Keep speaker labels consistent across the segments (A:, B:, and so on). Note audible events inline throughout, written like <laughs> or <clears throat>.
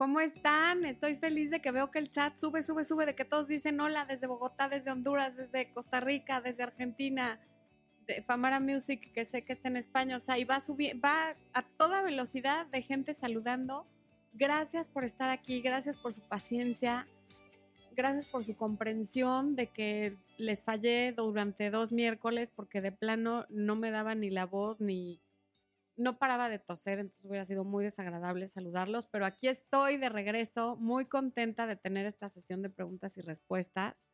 A: ¿Cómo están? Estoy feliz de que veo que el chat sube, sube, sube, de que todos dicen hola desde Bogotá, desde Honduras, desde Costa Rica, desde Argentina, de Famara Music, que sé que está en España, o sea, y va, va a toda velocidad de gente saludando. Gracias por estar aquí, gracias por su paciencia, gracias por su comprensión de que les fallé durante dos miércoles porque de plano no me daba ni la voz ni, no paraba de toser, entonces hubiera sido muy desagradable saludarlos, pero aquí estoy de regreso, muy contenta de tener esta sesión de preguntas y respuestas.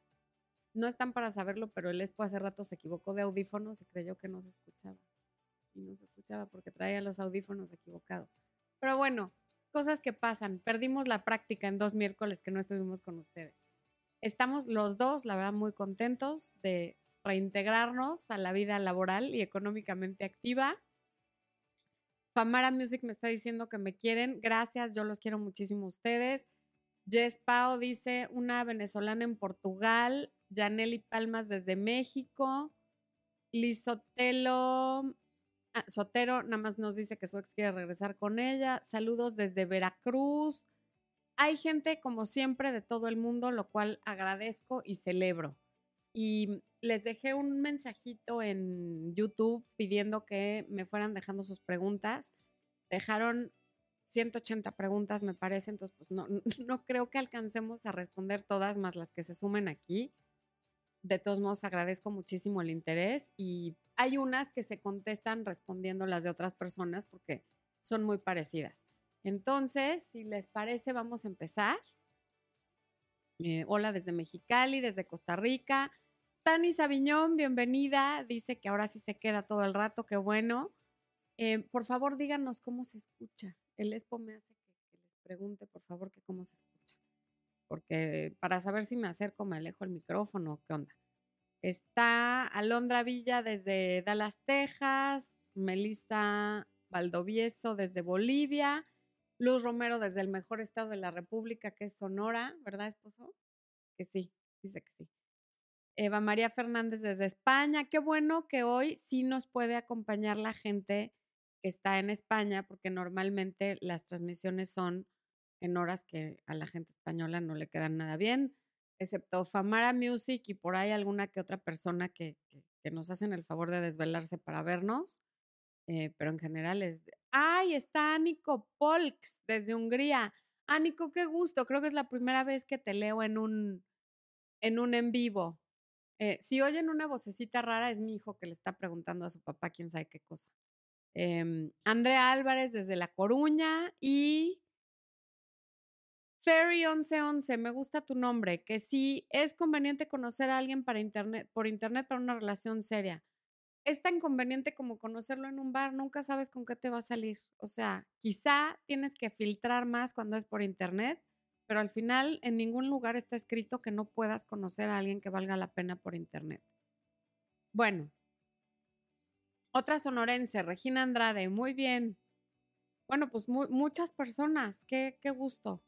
A: No están para saberlo, pero el Expo hace rato se equivocó de audífonos y creyó que no se escuchaba. Y no se escuchaba porque traía los audífonos equivocados. Pero bueno, cosas que pasan. Perdimos la práctica en dos miércoles que no estuvimos con ustedes. Estamos los dos, la verdad, muy contentos de reintegrarnos a la vida laboral y económicamente activa Famara Music me está diciendo que me quieren. Gracias, yo los quiero muchísimo a ustedes. Jess Pau dice, una venezolana en Portugal. Janely Palmas desde México. Liz Sotelo, ah, Sotero nada más nos dice que su ex quiere regresar con ella. Saludos desde Veracruz. Hay gente, como siempre, de todo el mundo, lo cual agradezco y celebro. Y les dejé un mensajito en YouTube pidiendo que me fueran dejando sus preguntas. Dejaron 180 preguntas, me parece, entonces pues <laughs> no, creo que alcancemos a responder todas más las que se sumen aquí. De todos modos, agradezco muchísimo el interés y hay unas que se contestan respondiendo las de otras personas porque son muy parecidas. Entonces, si les parece, vamos a empezar. Eh, hola desde Mexicali, desde Costa Rica. Tani Sabiñón, bienvenida. Dice que ahora sí se queda todo el rato, qué bueno. Eh, por favor, díganos cómo se escucha. El Expo me hace que, les pregunte, por favor, que cómo se escucha. Porque para saber si me acerco, me alejo el micrófono, ¿qué onda? Está Alondra Villa desde Dallas, Texas. Melissa Valdovieso desde Bolivia. Luz Romero desde el mejor estado de la República, que es Sonora, ¿verdad, esposo? Que sí, dice que sí. Eva María Fernández desde España. Qué bueno que hoy sí nos puede acompañar la gente que está en España, porque normalmente las transmisiones son en horas que a la gente española no le quedan nada bien, excepto Famara Music y por ahí alguna que otra persona que, nos hacen el favor de desvelarse para vernos. Eh, pero en general es. ¡Ay! Está Aniko Polks desde Hungría. Aniko, qué gusto. Creo que es la primera vez que te leo en un en un en vivo. Eh, si oyen una vocecita rara, es mi hijo que le está preguntando a su papá quién sabe qué cosa. Eh, Andrea Álvarez desde La Coruña y Ferry1111, me gusta tu nombre, que si es conveniente conocer a alguien para internet, por internet para una relación seria. Es tan conveniente como conocerlo en un bar, nunca sabes con qué te va a salir. O sea, quizá tienes que filtrar más cuando es por internet pero al final en ningún lugar está escrito que no puedas conocer a alguien que valga la pena por internet. Bueno, otra sonorense, Regina Andrade, muy bien. Bueno, pues muchas personas, qué, qué gusto.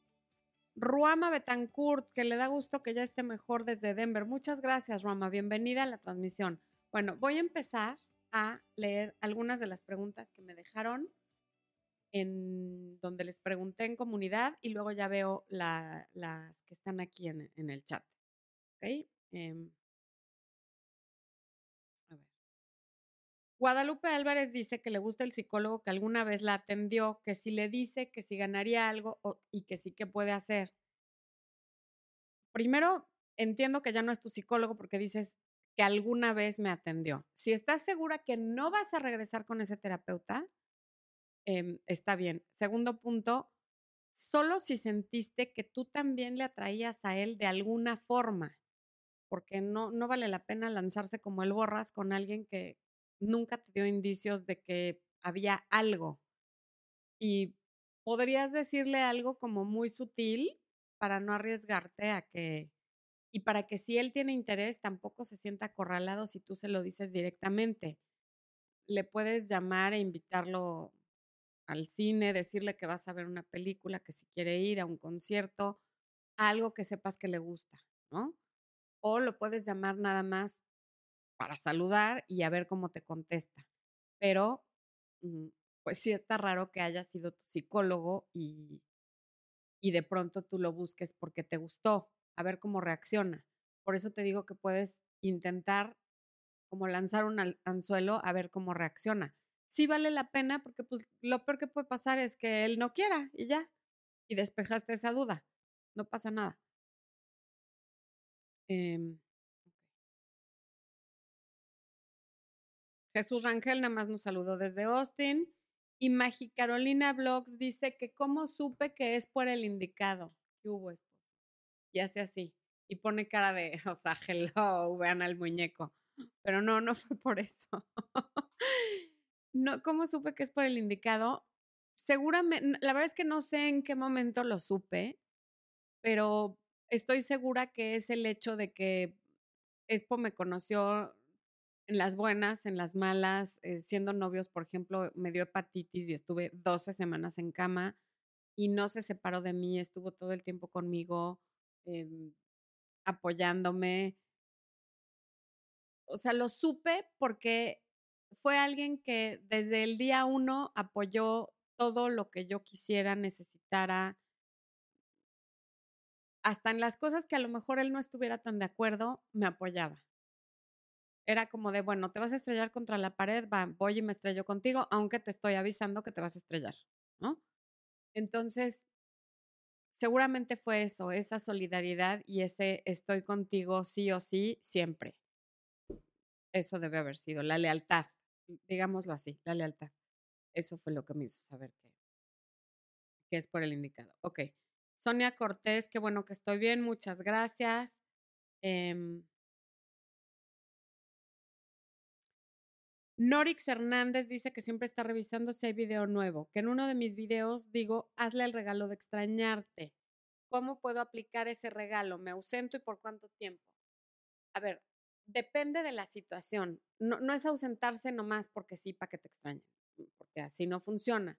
A: Ruama Betancourt, que le da gusto que ya esté mejor desde Denver. Muchas gracias, Ruama. Bienvenida a la transmisión. Bueno, voy a empezar a leer algunas de las preguntas que me dejaron en donde les pregunté en comunidad y luego ya veo las que están aquí en, el chat. Em a ver. Guadalupe Álvarez dice que le gusta el psicólogo que alguna vez la atendió, que si le dice que si ganaría algo y que sí que puede hacer. Primero, entiendo que ya no es tu psicólogo porque dices que alguna vez me atendió. Si estás segura que no vas a regresar con ese terapeuta, Em, está bien. Segundo punto, solo si sentiste que tú también le atraías a él de alguna forma, porque no, no vale la pena lanzarse como el borras con alguien que nunca te dio indicios de que había algo. Y podrías decirle algo como muy sutil para no arriesgarte a que, y para que si él tiene interés, tampoco se sienta acorralado si tú se lo dices directamente. Le puedes llamar e invitarlo al cine, decirle que vas a ver una película, que si quiere ir a un concierto, algo que sepas que le gusta, ¿no? O lo puedes llamar nada más para saludar y a ver cómo te contesta. Pero, mm, pues sí está raro que haya sido tu psicólogo y, y de pronto tú lo busques porque te gustó, a ver cómo reacciona. Por eso te digo que puedes intentar como lanzar un anzuelo a ver cómo reacciona. Sí vale la pena porque pues lo peor que puede pasar es que él no quiera y ya. Y despejaste esa duda. No pasa nada. Em, Jesús Rangel nada más nos saludó desde Austin. Y Magi Carolina Blogs dice que cómo supe que es por el indicado. ¿Qué hubo, esposo? Y hace así. Y pone cara de, <laughs> o sea, hello, vean al muñeco. Pero no, no fue por eso. No, ¿cómo supe que es por el indicado? Seguramente, la verdad es que no sé en qué momento lo supe, pero estoy segura que es el hecho de que Expo me conoció en las buenas, en las malas, eh, siendo novios, por ejemplo, me dio hepatitis y estuve 12 semanas en cama y no se separó de mí, estuvo todo el tiempo conmigo, em, apoyándome. O sea, lo supe porque fue alguien que desde el día uno apoyó todo lo que yo quisiera, necesitara, hasta en las cosas que a lo mejor él no estuviera tan de acuerdo, me apoyaba era como de, bueno, te vas a estrellar contra la pared, va, voy y me estrello contigo, aunque te estoy avisando que te vas a estrellar, ¿no? Entonces, seguramente fue eso, esa solidaridad y ese estoy contigo sí o sí, siempre. Eso debe haber sido, la lealtad, digámoslo así, la lealtad. Eso fue lo que me hizo saber que, que es por el indicado. Ok. Sonia Cortés, qué bueno que estoy bien, muchas gracias. Eh, Norix Hernández dice que siempre está revisando si hay video nuevo, que en uno de mis videos digo, hazle el regalo de extrañarte. ¿Cómo puedo aplicar ese regalo? ¿Me ausento y por cuánto tiempo? A ver, depende de la situación. No, es ausentarse nomás porque sí, para que te extrañen, porque así no funciona.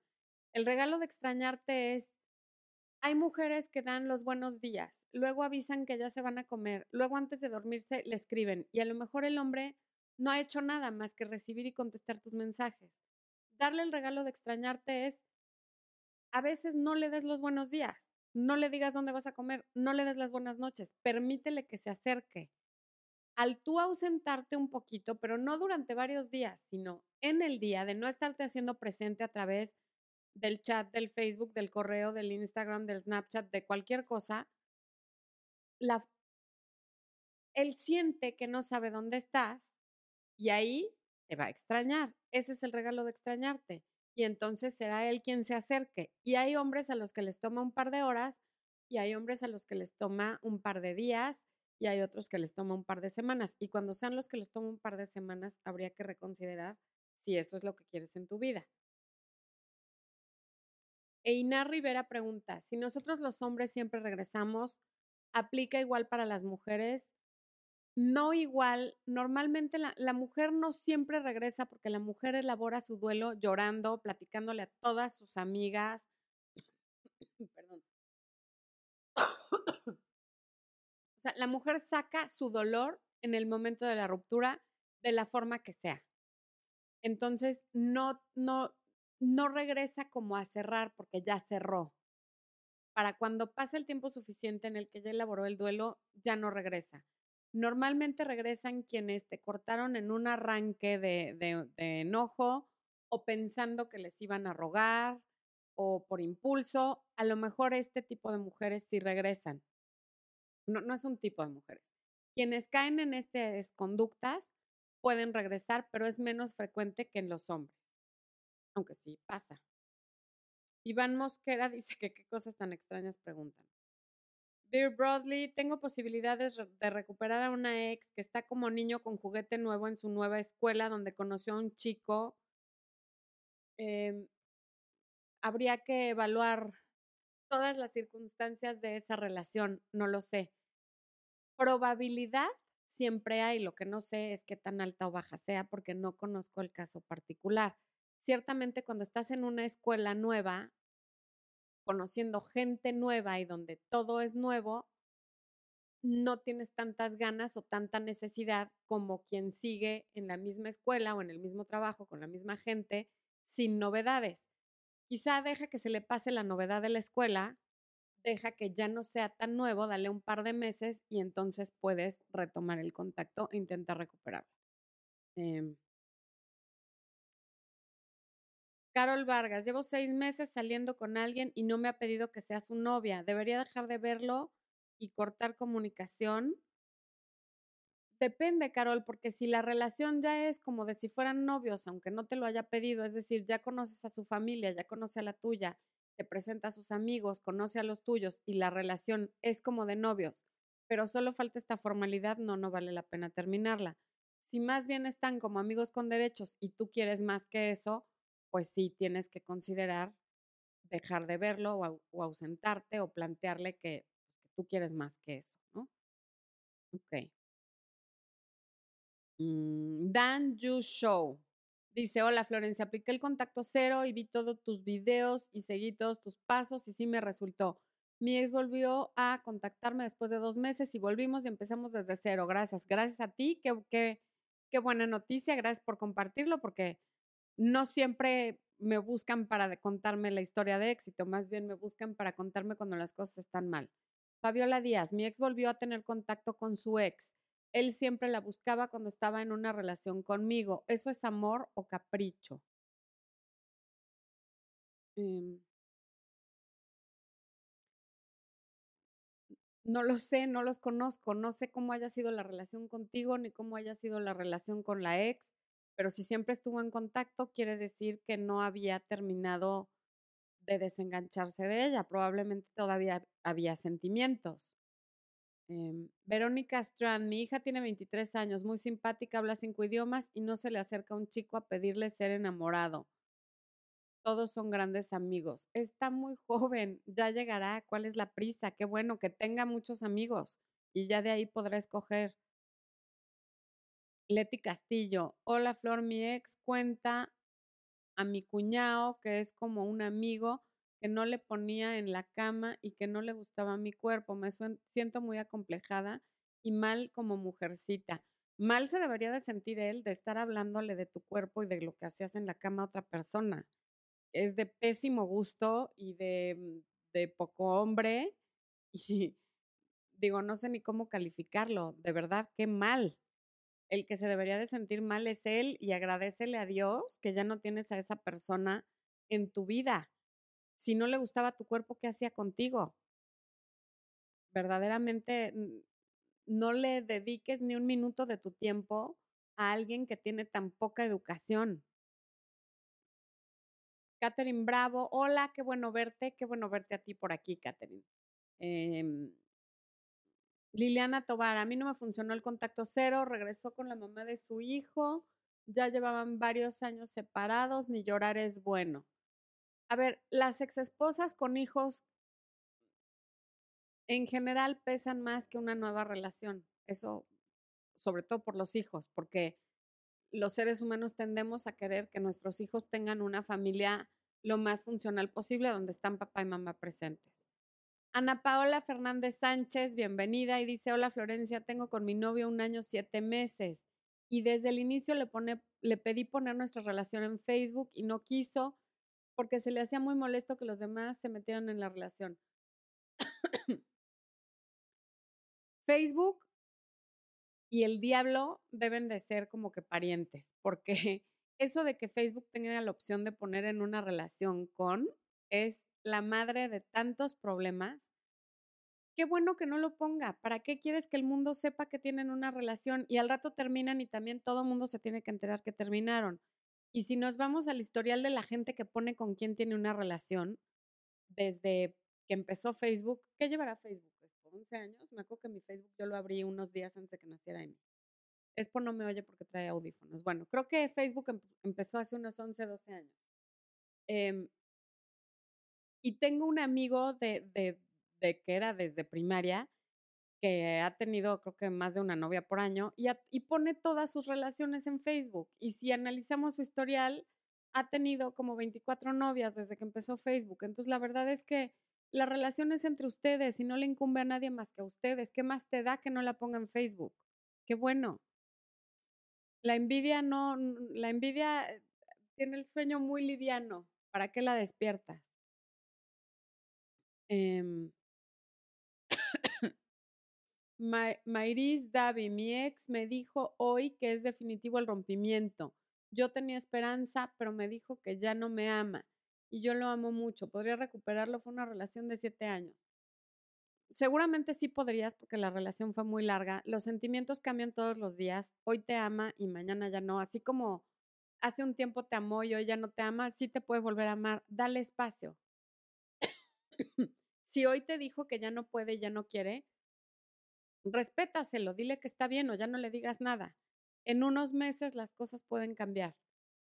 A: El regalo de extrañarte es, hay mujeres que dan los buenos días, luego avisan que ya se van a comer, luego antes de dormirse le escriben y a lo mejor el hombre no ha hecho nada más que recibir y contestar tus mensajes. Darle el regalo de extrañarte es, a veces no le des los buenos días, no le digas dónde vas a comer, no le des las buenas noches, permítele que se acerque. Al tú ausentarte un poquito, pero no durante varios días, sino en el día de no estarte haciendo presente a través del chat, del Facebook, del correo, del Instagram, del Snapchat, de cualquier cosa, la, él siente que no sabe dónde estás y ahí te va a extrañar. Ese es el regalo de extrañarte. Y entonces será él quien se acerque. Y hay hombres a los que les toma un par de horas y hay hombres a los que les toma un par de días y hay otros que les toma un par de semanas. Y cuando sean los que les toma un par de semanas, habría que reconsiderar si eso es lo que quieres en tu vida. Einar Rivera pregunta, si nosotros los hombres siempre regresamos, ¿aplica igual para las mujeres? no igual, normalmente la, mujer no siempre regresa porque la mujer elabora su duelo llorando, platicándole a todas sus amigas. Perdón. O sea, la mujer saca su dolor en el momento de la ruptura de la forma que sea. Entonces, no, no, no regresa como a cerrar porque ya cerró. Para cuando pase el tiempo suficiente en el que ya elaboró el duelo, ya no regresa normalmente regresan quienes te cortaron en un arranque de, enojo o pensando que les iban a rogar o por impulso. A lo mejor este tipo de mujeres sí regresan. No, es un tipo de mujeres. Quienes caen en estas conductas pueden regresar, pero es menos frecuente que en los hombres. Aunque sí pasa. Iván Mosquera <laughs> dice que qué cosas tan extrañas preguntan. Beer Broadley, tengo posibilidades de recuperar a una ex que está como niño con juguete nuevo en su nueva escuela donde conoció a un chico. Em, habría que evaluar todas las circunstancias de esa relación, no lo sé. Probabilidad siempre hay, lo que no sé es qué tan alta o baja sea porque no conozco el caso particular. Ciertamente cuando estás en una escuela nueva, conociendo gente nueva y donde todo es nuevo, no tienes tantas ganas o tanta necesidad como quien sigue en la misma escuela o en el mismo trabajo con la misma gente sin novedades. Quizá deja que se le pase la novedad de la escuela, deja que ya no sea tan nuevo, dale un par de meses y entonces puedes retomar el contacto e intentar recuperarlo. Em Carol Vargas, llevo seis meses saliendo con alguien y no me ha pedido que sea su novia. ¿Debería dejar de verlo y cortar comunicación? Depende, Carol, porque si la relación ya es como de si fueran novios, aunque no te lo haya pedido, es decir, ya conoces a su familia, ya conoce a la tuya, te presenta a sus amigos, conoce a los tuyos y la relación es como de novios, pero solo falta esta formalidad, no, no vale la pena terminarla. Si más bien están como amigos con derechos y tú quieres más que eso, pues sí tienes que considerar dejar de verlo o, ausentarte o plantearle que, tú quieres más que eso, ¿no? Ok. Mm, Dan You Show. Dice, hola Florencia, apliqué el contacto cero y vi todos tus videos y seguí todos tus pasos y sí me resultó. Mi ex volvió a contactarme después de dos meses y volvimos y empezamos desde cero. Gracias, gracias a ti. Qué, qué, qué buena noticia. Gracias por compartirlo porque no siempre me buscan para contarme la historia de éxito, más bien me buscan para contarme cuando las cosas están mal. Fabiola Díaz, mi ex volvió a tener contacto con su ex. Él siempre la buscaba cuando estaba en una relación conmigo. ¿Eso es amor o capricho? Em no lo sé, no los conozco, no sé cómo haya sido la relación contigo ni cómo haya sido la relación con la ex, pero si siempre estuvo en contacto, quiere decir que no había terminado de desengancharse de ella, probablemente todavía había sentimientos. Em, Verónica Strand, mi hija tiene 23 años, muy simpática, habla cinco idiomas y no se le acerca a un chico a pedirle ser enamorado. Todos son grandes amigos. Está muy <laughs> joven, ya llegará. ¿Cuál es la prisa? Qué bueno que tenga muchos amigos y ya de ahí podrá escoger. Leti Castillo, hola Flor, mi ex cuenta a mi cuñado que es como un amigo que no le ponía en la cama y que no le gustaba mi cuerpo. Me siento muy acomplejada y mal como mujercita. Mal se debería de sentir él de estar hablándole de tu cuerpo y de lo que hacías en la cama a otra persona. Es de pésimo gusto y de, mm, de poco hombre. <laughs> Y digo, no sé ni cómo calificarlo. De verdad, qué mal. El que se debería de sentir mal es él y agradecele a Dios que ya no tienes a esa persona en tu vida si no le gustaba tu cuerpo, ¿qué hacía contigo? Verdaderamente no le dediques ni un minuto de tu tiempo a alguien que tiene tan poca educación. Catherine Bravo, hola, qué bueno verte, qué bueno verte a ti por aquí, Catherine. Em, Liliana Tobar, a mí no me funcionó el contacto cero, regresó con la mamá de su hijo, ya llevaban varios años separados, ni llorar es bueno. A ver, las exesposas con hijos en general pesan más que una nueva relación. Eso, sobre todo por los hijos, porque los seres humanos tendemos a querer que nuestros hijos tengan una familia lo más funcional posible donde están papá y mamá presentes. Ana Paola Fernández Sánchez, bienvenida y dice, hola Florencia, tengo con mi novio un año siete meses y desde el inicio le, pone, le pedí poner nuestra relación en Facebook y no quiso porque se le hacía muy molesto que los demás se metieran en la relación. Facebook y el diablo deben de ser como que parientes, porque <laughs> eso de que Facebook tenga la opción de poner en una relación con es la madre de tantos problemas. Qué bueno que no lo ponga. ¿Para qué quieres que el mundo sepa que tienen una relación y al rato terminan y también todo el mundo se tiene que enterar que terminaron? Y si nos vamos al historial de la gente que pone con quién tiene una relación, desde que empezó Facebook, ¿qué llevará Facebook? Pues, por 11 años. Me acuerdo que mi Facebook yo lo abrí unos días antes de que naciera Amy. por no me oye porque trae audífonos. Bueno, creo que Facebook em, empezó hace unos 11, 12 años. Em, y tengo un amigo de, de, de que era desde primaria que ha tenido creo que más de una novia por año y, pone todas sus relaciones en Facebook. Y si analizamos su historial, ha tenido como 24 novias desde que empezó Facebook. Entonces, la verdad es que la relación es entre ustedes y no le incumbe a nadie más que a ustedes. ¿Qué más te da que no la ponga en Facebook? Qué bueno. La envidia no, la envidia tiene el sueño muy liviano. ¿Para qué la despiertas? Eh, Mayris Davi, mi ex, me dijo hoy que es definitivo el rompimiento. Yo tenía esperanza, pero me dijo que ya no me ama y yo lo amo mucho. ¿Podría recuperarlo? Fue una relación de siete años. Seguramente sí podrías porque la relación fue muy larga. Los sentimientos cambian todos los días. Hoy te ama y mañana ya no. Así como hace un tiempo te amó y hoy ya no te ama, sí te puede volver a amar. Dale espacio. <coughs> si hoy te dijo que ya no puede, ya no quiere, respétaselo, dile que está bien o ya no le digas nada. En unos meses las cosas pueden cambiar.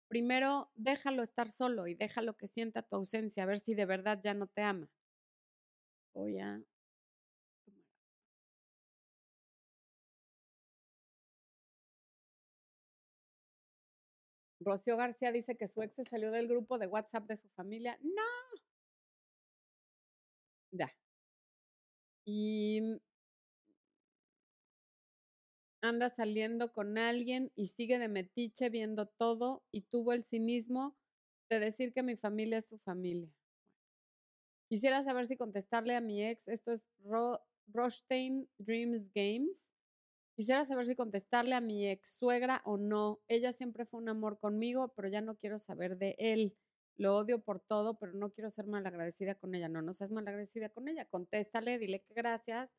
A: Primero, déjalo estar solo y déjalo que sienta tu ausencia, a ver si de verdad ya no te ama. Voy a Rocío García dice que su ex salió del grupo de WhatsApp de su familia. No. Ya. Y anda saliendo con alguien y sigue de metiche viendo todo y tuvo el cinismo de decir que mi familia es su familia. Quisiera saber si contestarle a mi ex, esto es Ro Rostein Dreams Games. Quisiera saber si contestarle a mi ex suegra o no. Ella siempre fue un amor conmigo, pero ya no quiero saber de él. Lo odio por todo, pero no quiero ser malagradecida con ella. No, no seas malagradecida con ella. Contéstale, dile que gracias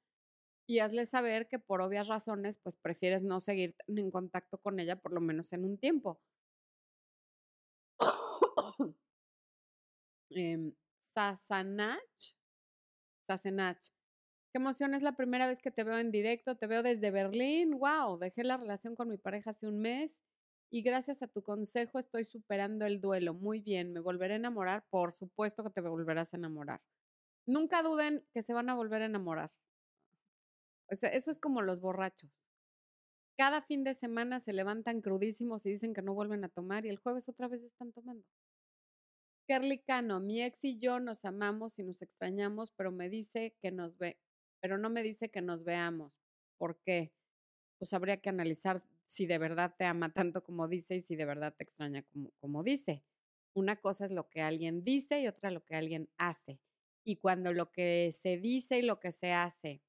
A: y hazle saber que por obvias razones, pues prefieres no seguir en contacto con ella por lo menos en un tiempo. <coughs> eh, Sasanach. Sasanach. Qué emoción, es la primera vez que te veo en directo, te veo desde Berlín. Wow, dejé la relación con mi pareja hace un mes y gracias a tu consejo estoy superando el duelo. Muy bien, me volveré a enamorar. Por supuesto que te volverás a enamorar. Nunca duden que se van a volver a enamorar. O sea, eso es como los borrachos. Cada fin de semana se levantan crudísimos y dicen que no vuelven a tomar y el jueves otra vez están tomando. Kerly Cano, mi ex y yo nos amamos y nos extrañamos, pero me dice que nos ve, pero no me dice que nos veamos. ¿Por qué? Pues habría que analizar si de verdad te ama tanto como dice y si de verdad te extraña como, como dice. Una cosa es lo que alguien dice y otra lo que alguien hace. Y cuando lo que se dice y lo que se hace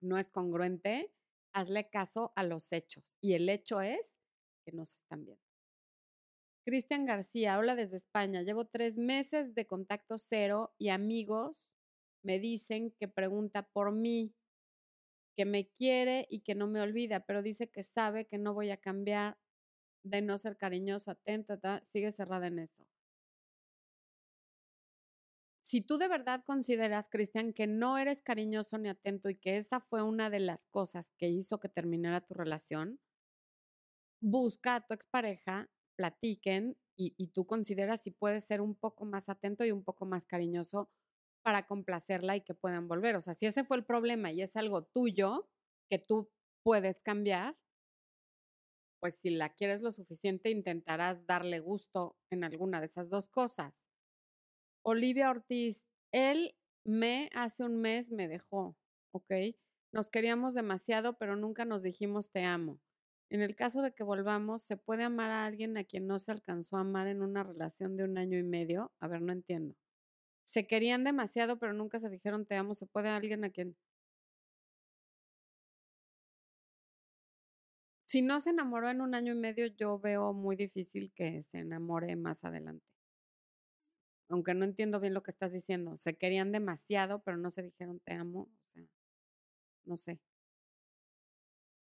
A: no es congruente, hazle caso a los hechos. Y el hecho es que no se están viendo. Cristian García, hola desde España. Llevo tres meses de contacto cero y amigos me dicen que pregunta por mí, que me quiere y que no me olvida, pero dice que sabe que no voy a cambiar de no ser cariñoso, atento, sigue cerrada en eso. Si tú de verdad consideras, Cristian, que no eres cariñoso ni atento y que esa fue una de las cosas que hizo que terminara tu relación, busca a tu expareja, platiquen y, y tú consideras si puedes ser un poco más atento y un poco más cariñoso para complacerla y que puedan volver. O sea, si ese fue el problema y es algo tuyo que tú puedes cambiar, pues si la quieres lo suficiente, intentarás darle gusto en alguna de esas dos cosas. Olivia Ortiz, él me hace un mes me dejó, ¿ok? Nos queríamos demasiado, pero nunca nos dijimos te amo. En el caso de que volvamos, ¿se puede amar a alguien a quien no se alcanzó a amar en una relación de un año y medio? A ver, no entiendo se querían demasiado, pero nunca se dijeron te amo. ¿Se puede alguien a quien... Si no se enamoró en un año y medio, yo veo muy difícil que se enamore más adelante. Aunque no entiendo bien lo que estás diciendo. Se querían demasiado, pero no se dijeron te amo. O sea, no sé.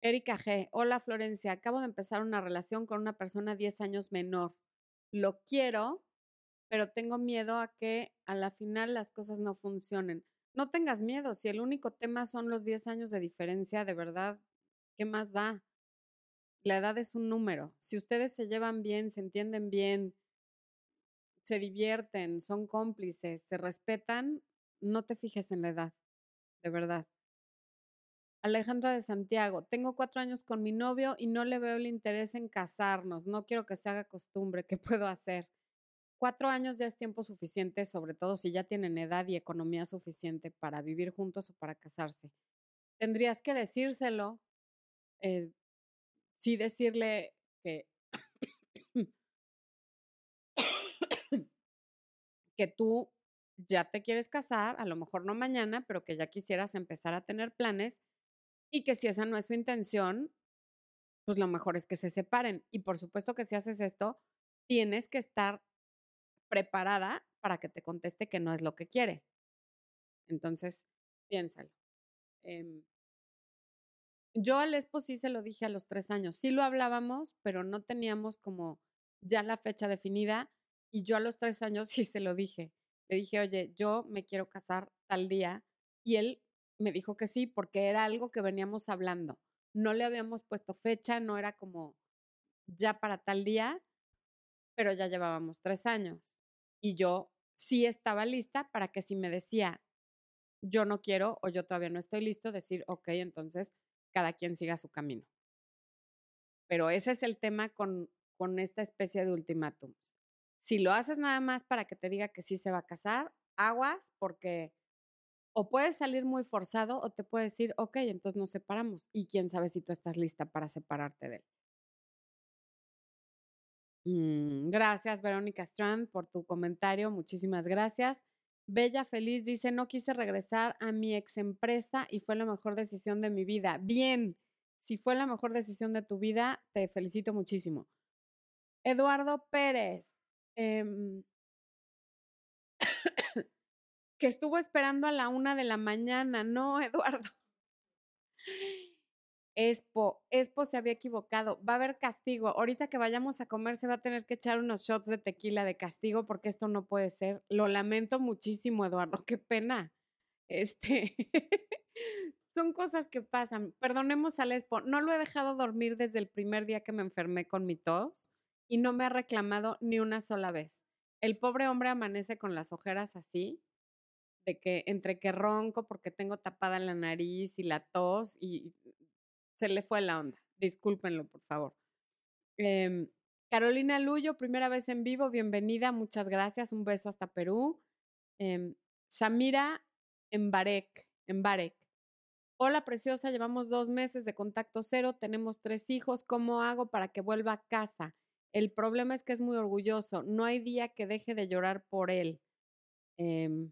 A: Erika G. Hola Florencia, acabo de empezar una relación con una persona 10 años menor. Lo quiero, pero tengo miedo a que a la final las cosas no funcionen. No tengas miedo, si el único tema son los 10 años de diferencia, de verdad, ¿qué más da? La edad es un número. Si ustedes se llevan bien, se entienden bien, se divierten, son cómplices, se respetan, no te fijes en la edad, de verdad. Alejandra de Santiago, tengo cuatro años con mi novio y no le veo el interés en casarnos, no quiero que se haga costumbre, ¿qué puedo hacer? Cuatro años ya es tiempo suficiente, sobre todo si ya tienen edad y economía suficiente para vivir juntos o para casarse. Tendrías que decírselo, eh, sí decirle que, que tú ya te quieres casar, a lo mejor no mañana, pero que ya quisieras empezar a tener planes y que si esa no es su intención, pues lo mejor es que se separen. Y por supuesto que si haces esto, tienes que estar preparada para que te conteste que no es lo que quiere. Entonces, piénsalo. Em, yo al esposo sí se lo dije a los tres años. Sí lo hablábamos, pero no teníamos como ya la fecha definida. Y yo a los tres años sí se lo dije. Le dije, oye, yo me quiero casar tal día. Y él me dijo que sí, porque era algo que veníamos hablando. No le habíamos puesto fecha, no era como ya para tal día, pero ya llevábamos tres años. Y yo sí estaba lista para que si me decía, yo no quiero o yo todavía no estoy listo, decir, ok, entonces cada quien siga su camino. Pero ese es el tema con, con esta especie de ultimátums. Si lo haces nada más para que te diga que sí se va a casar, aguas, porque o puedes salir muy forzado o te puede decir, ok, entonces nos separamos. Y quién sabe si tú estás lista para separarte de él. Mm, gracias, Verónica Strand, por tu comentario. Muchísimas gracias. Bella Feliz dice, no quise regresar a mi ex empresa y fue la mejor decisión de mi vida. Bien, si fue la mejor decisión de tu vida, te felicito muchísimo. Eduardo Pérez, em, <coughs> que estuvo esperando a la una de la mañana. No, Eduardo. Expo, Expo se había equivocado. Va a haber castigo. Ahorita que vayamos a comer se va a tener que echar unos shots de tequila de castigo porque esto no puede ser. Lo lamento muchísimo, Eduardo. Qué pena. Este. <laughs> Son cosas que pasan. Perdonemos al Expo. No lo he dejado dormir desde el primer día que me enfermé con mi tos y no me ha reclamado ni una sola vez. El pobre hombre amanece con las ojeras así de que entre que ronco porque tengo tapada la nariz y la tos y se le fue la onda. Discúlpenlo, por favor. Em, Carolina Luyo, primera vez en vivo, bienvenida, muchas gracias, un beso hasta Perú. Eh, Samira Embarek, Embarek. Hola preciosa, llevamos dos meses de contacto cero, tenemos tres hijos, ¿cómo hago para que vuelva a casa? El problema es que es muy orgulloso, no hay día que deje de llorar por él. Eh,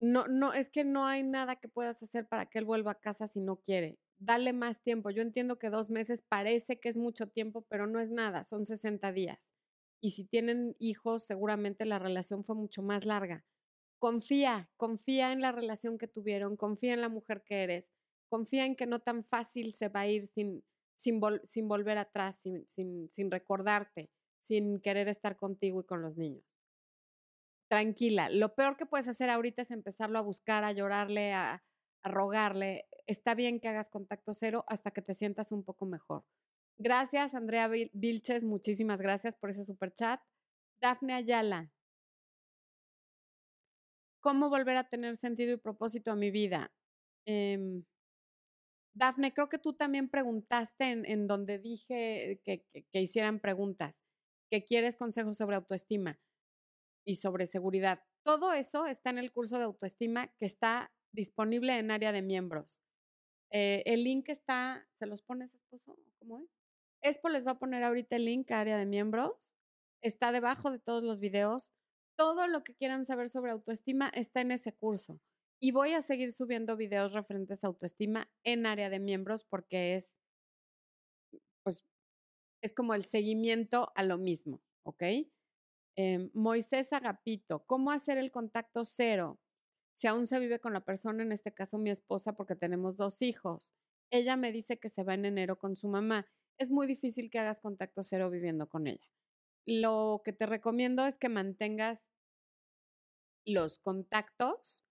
A: No, no, es que no hay nada que puedas hacer para que él vuelva a casa si no quiere. Dale más tiempo. Yo entiendo que dos meses parece que es mucho tiempo, pero no es nada, son 60 días. Y si tienen hijos, seguramente la relación fue mucho más larga. Confía, confía en la relación que tuvieron, confía en la mujer que eres, confía en que no tan fácil se va a ir sin, sin, sin volver atrás, sin, sin, sin recordarte, sin querer estar contigo y con los niños tranquila. Lo peor que puedes hacer ahorita es empezarlo a buscar, a llorarle, a, rogarle. Está bien que hagas contacto cero hasta que te sientas un poco mejor. Gracias, Andrea Vilches. Muchísimas gracias por ese super chat. Dafne Ayala. ¿Cómo volver a tener sentido y propósito a mi vida? Em, Dafne, creo que tú también preguntaste en, donde dije que, que hicieran preguntas, que quieres consejos sobre autoestima y sobre seguridad. Todo eso está en el curso de autoestima que está disponible en área de miembros. Eh, el link está, ¿se los pones, esposo? ¿Cómo es? Expo les va a poner ahorita el link a área de miembros. Está debajo de todos los videos. Todo lo que quieran saber sobre autoestima está en ese curso. Y voy a seguir subiendo videos referentes a autoestima en área de miembros porque es, pues, es como el seguimiento a lo mismo, ¿ok? Em, Moisés Agapito, ¿cómo hacer el contacto cero? Si aún se vive con la persona, en este caso mi esposa, porque tenemos dos hijos. Ella me dice que se va en enero con su mamá. Es muy difícil que hagas contacto cero viviendo con ella. Lo que te recomiendo es que mantengas los contactos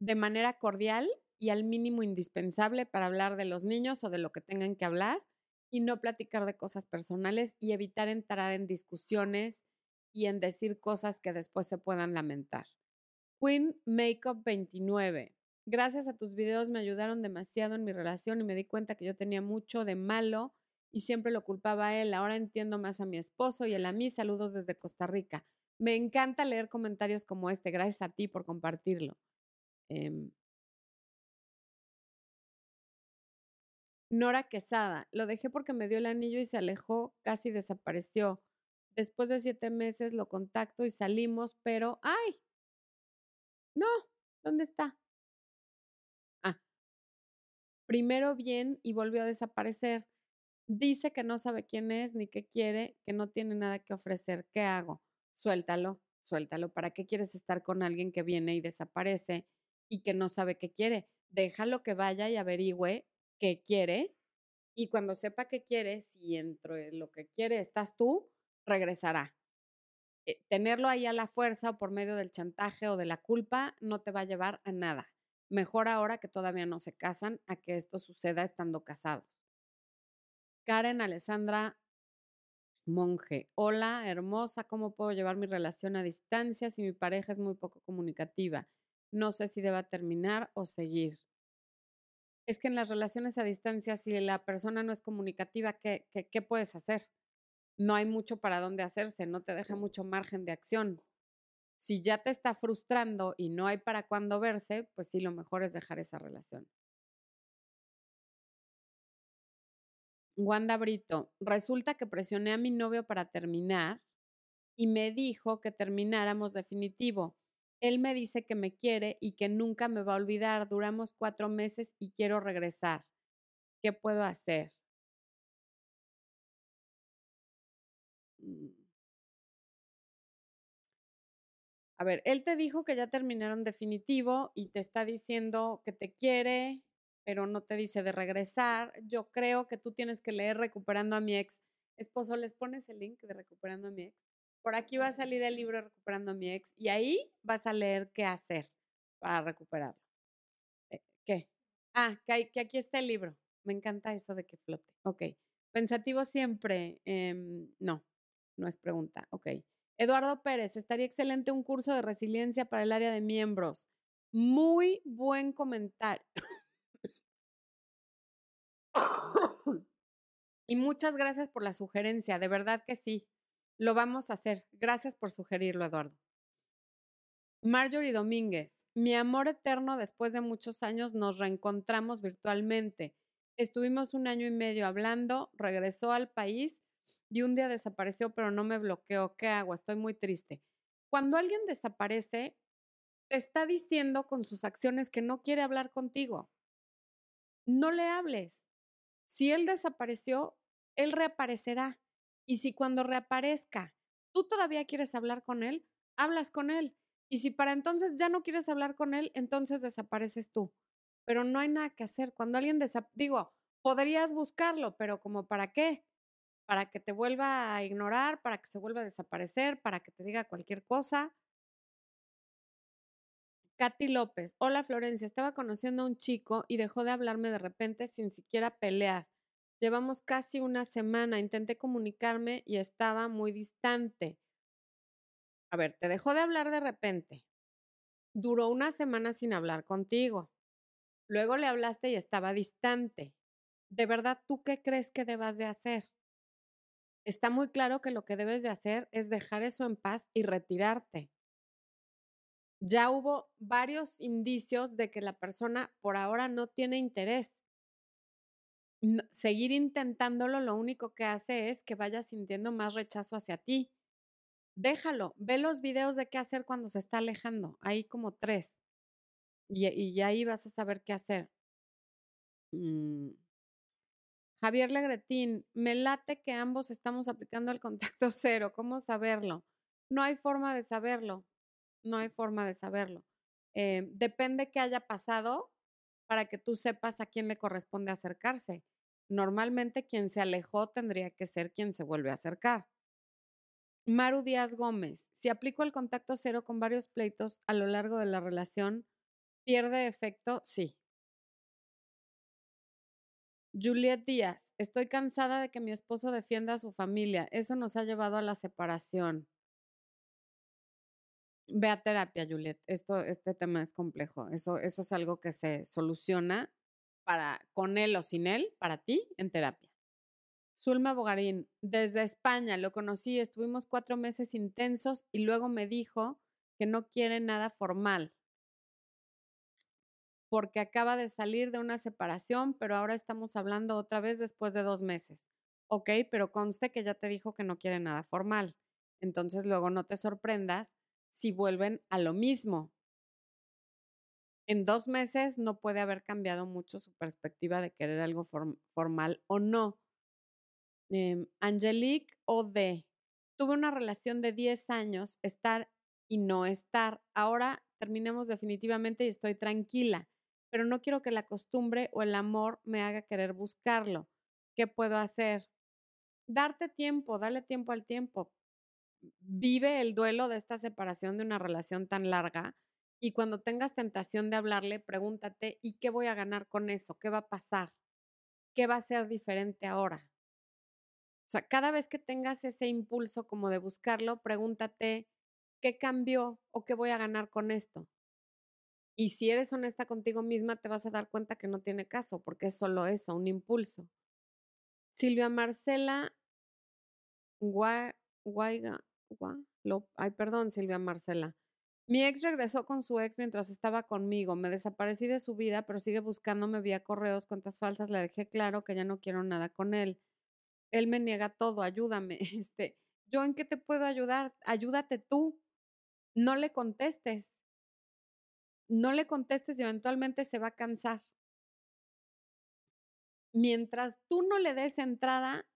A: de manera cordial y al mínimo indispensable para hablar de los niños o de lo que tengan que hablar y no platicar de cosas personales y evitar entrar en discusiones y en decir cosas que después se puedan lamentar. Queen Makeup 29. Gracias a tus videos me ayudaron demasiado en mi relación y me di cuenta que yo tenía mucho de malo y siempre lo culpaba a él. Ahora entiendo más a mi esposo y él a mí. Saludos desde Costa Rica. Me encanta leer comentarios como este. Gracias a ti por compartirlo. Em Nora Quesada. Lo dejé porque me dio el anillo y se alejó, casi desapareció. Después de siete meses lo contacto y salimos, pero ¡ay! No, ¿Dónde está? Ah. Primero bien y volvió a desaparecer. Dice que no sabe quién es ni qué quiere, que no tiene nada que ofrecer. ¿Qué hago? Suéltalo, suéltalo. ¿Para qué quieres estar con alguien que viene y desaparece y que no sabe qué quiere? Déjalo que vaya y averigüe qué quiere y cuando sepa qué quiere, si entre lo que quiere estás tú, regresará. Eh, tenerlo ahí a la fuerza o por medio del chantaje o de la culpa no te va a llevar a nada. Mejor ahora que todavía no se casan a que esto suceda estando casados. Karen Alessandra Monje. Hola, hermosa, ¿cómo puedo llevar mi relación a distancia si mi pareja es muy poco comunicativa? No sé si deba terminar o seguir. Es que en las relaciones a distancia, si la persona no es comunicativa, ¿qué, qué, puedes hacer? No hay mucho para dónde hacerse, no te deja mucho margen de acción. Si ya te está frustrando y no hay para cuándo verse, pues sí, lo mejor es dejar esa relación. Wanda Brito, resulta que presioné a mi novio para terminar y me dijo que termináramos definitivo. Él me dice que me quiere y que nunca me va a olvidar. Duramos cuatro meses y quiero regresar. ¿Qué puedo hacer? Mm. A ver, él te dijo que ya terminaron definitivo y te está diciendo que te quiere, pero no te dice de regresar. Yo creo que tú tienes que leer Recuperando a mi ex. Esposo, ¿les pones el link de Recuperando a mi ex? Por aquí va a salir el libro Recuperando a mi ex y ahí vas a leer qué hacer para recuperarlo. Eh, ¿Qué? Ah, que, que aquí está el libro. Me encanta eso de que flote. Ok. Pensativo siempre. Em, no, no es pregunta. Ok. Eduardo Pérez, estaría excelente un curso de resiliencia para el área de miembros. Muy buen comentario. <coughs> y muchas gracias por la sugerencia, de verdad que sí. Lo vamos a hacer. Gracias por sugerirlo, Eduardo. Marjorie Domínguez, mi amor eterno, después de muchos años nos reencontramos virtualmente. Estuvimos un año y medio hablando, regresó al país y un día desapareció, pero no me bloqueó. ¿Qué hago? Estoy muy triste. Cuando alguien desaparece, te está diciendo con sus acciones que no quiere hablar contigo. No le hables. Si él desapareció, él reaparecerá. Y si cuando reaparezca, tú todavía quieres hablar con él, hablas con él. Y si para entonces ya no quieres hablar con él, entonces desapareces tú. Pero no hay nada que hacer. Cuando alguien desaparece, digo, podrías buscarlo, pero como para qué? Para que te vuelva a ignorar, para que se vuelva a desaparecer, para que te diga cualquier cosa. Katy López, hola Florencia, estaba conociendo a un chico y dejó de hablarme de repente sin siquiera pelear. Llevamos casi una semana, intenté comunicarme y estaba muy distante. A ver, te dejó de hablar de repente. Duró una semana sin hablar contigo. Luego le hablaste y estaba distante. ¿De verdad tú qué crees que debas de hacer? Está muy claro que lo que debes de hacer es dejar eso en paz y retirarte. Ya hubo varios indicios de que la persona por ahora no tiene interés seguir intentándolo lo único que hace es que vayas sintiendo más rechazo hacia ti. Déjalo, ve los videos de qué hacer cuando se está alejando, hay como tres, y, y ahí vas a saber qué hacer. Mm. Javier Legretín, me late que ambos estamos aplicando el contacto <laughs> cero, ¿cómo saberlo? No hay forma de saberlo, no hay forma de saberlo. Eh, depende qué haya pasado para que tú sepas a quién le corresponde acercarse normalmente quien se alejó tendría que ser quien se vuelve a acercar. Maru Díaz Gómez, si aplico el contacto cero con varios pleitos a lo largo de la relación, ¿pierde efecto? Sí. Juliet Díaz, estoy cansada de que mi esposo defienda a su familia. Eso nos ha llevado a la separación. Ve a terapia, Juliet. Esto, este tema es complejo. Eso, eso es algo que se soluciona con él o sin él, para ti, en terapia. Zulma Bogarín, desde España lo conocí, estuvimos cuatro meses intensos y luego me dijo que no quiere nada formal porque acaba de salir de una separación, pero ahora estamos hablando otra vez después de dos meses. Ok, pero conste que ya te dijo que no quiere nada formal. Entonces luego no te sorprendas si vuelven a lo mismo. En dos meses no puede haber cambiado mucho su perspectiva de querer algo formal o no. Eh, Angelique D. tuve una relación de 10 años, estar y no estar. Ahora terminemos definitivamente y estoy tranquila, pero no quiero que la costumbre o el amor me haga querer buscarlo. ¿Qué puedo hacer? Darte tiempo, dale tiempo al tiempo. Vive el duelo de esta separación de una relación tan larga y cuando tengas tentación de hablarle, pregúntate, ¿y qué voy a ganar con eso? ¿Qué va a pasar? ¿Qué va a ser diferente ahora? O sea, cada vez que tengas ese impulso como de buscarlo, pregúntate, ¿qué cambió o qué voy a ganar con esto? Y si eres honesta contigo misma, te vas a dar cuenta que no tiene caso, porque es solo eso, un impulso. Silvia Marcela Guaiga, ay, perdón, Silvia Marcela. Mi ex regresó con su ex mientras estaba conmigo. Me desaparecí de su vida, pero sigue buscándome vía correos, cuentas falsas. Le dejé claro que ya no quiero nada con él. Él me niega todo, ayúdame. <laughs> Este, ¿yo en qué te puedo ayudar? Ayúdate tú. No le contestes. No le contestes y eventualmente se va a cansar. Mientras tú no le des entrada,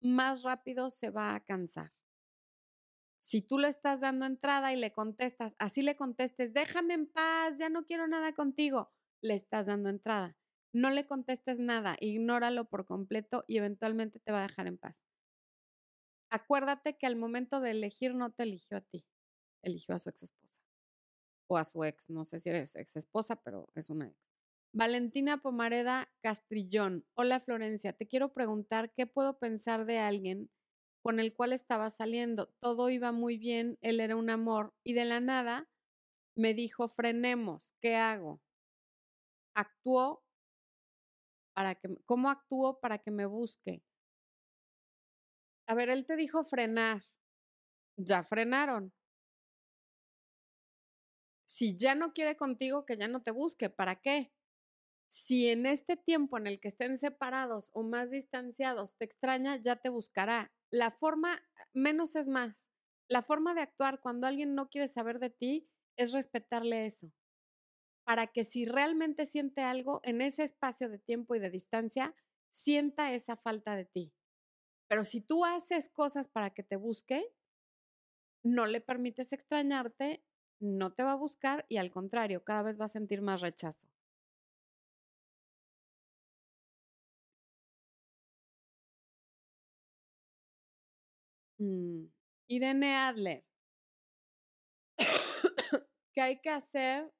A: más rápido se va a cansar. Si tú le estás dando entrada y le contestas, así le contestes, déjame en paz, ya no quiero nada contigo, le estás dando entrada. No le contestes nada, ignóralo por completo y eventualmente te va a dejar en paz. Acuérdate que al momento de elegir no te eligió a ti, eligió a su ex esposa o a su ex, no sé si eres ex esposa, pero es una ex. Valentina Pomareda Castrillón. Hola Florencia, te quiero preguntar qué puedo pensar de alguien con el cual estaba saliendo. Todo iba muy bien, él era un amor y de la nada me dijo, frenemos, ¿qué hago? Actuó para que, ¿cómo actuó para que me busque? A ver, él te dijo frenar. Ya frenaron. Si ya no quiere contigo, que ya no te busque. ¿Para qué? Si en este tiempo en el que estén separados o más distanciados te extraña, ya te buscará la forma, menos es más. La forma de actuar cuando alguien no quiere saber de ti es respetarle eso. Para que si realmente siente algo en ese espacio de tiempo y de distancia, sienta esa falta de ti. Pero si tú haces cosas para que te busque, no le permites extrañarte, no te va a buscar y al contrario, cada vez va a sentir más rechazo. Mm, Irene Adler. <coughs> ¿Qué hay que hacer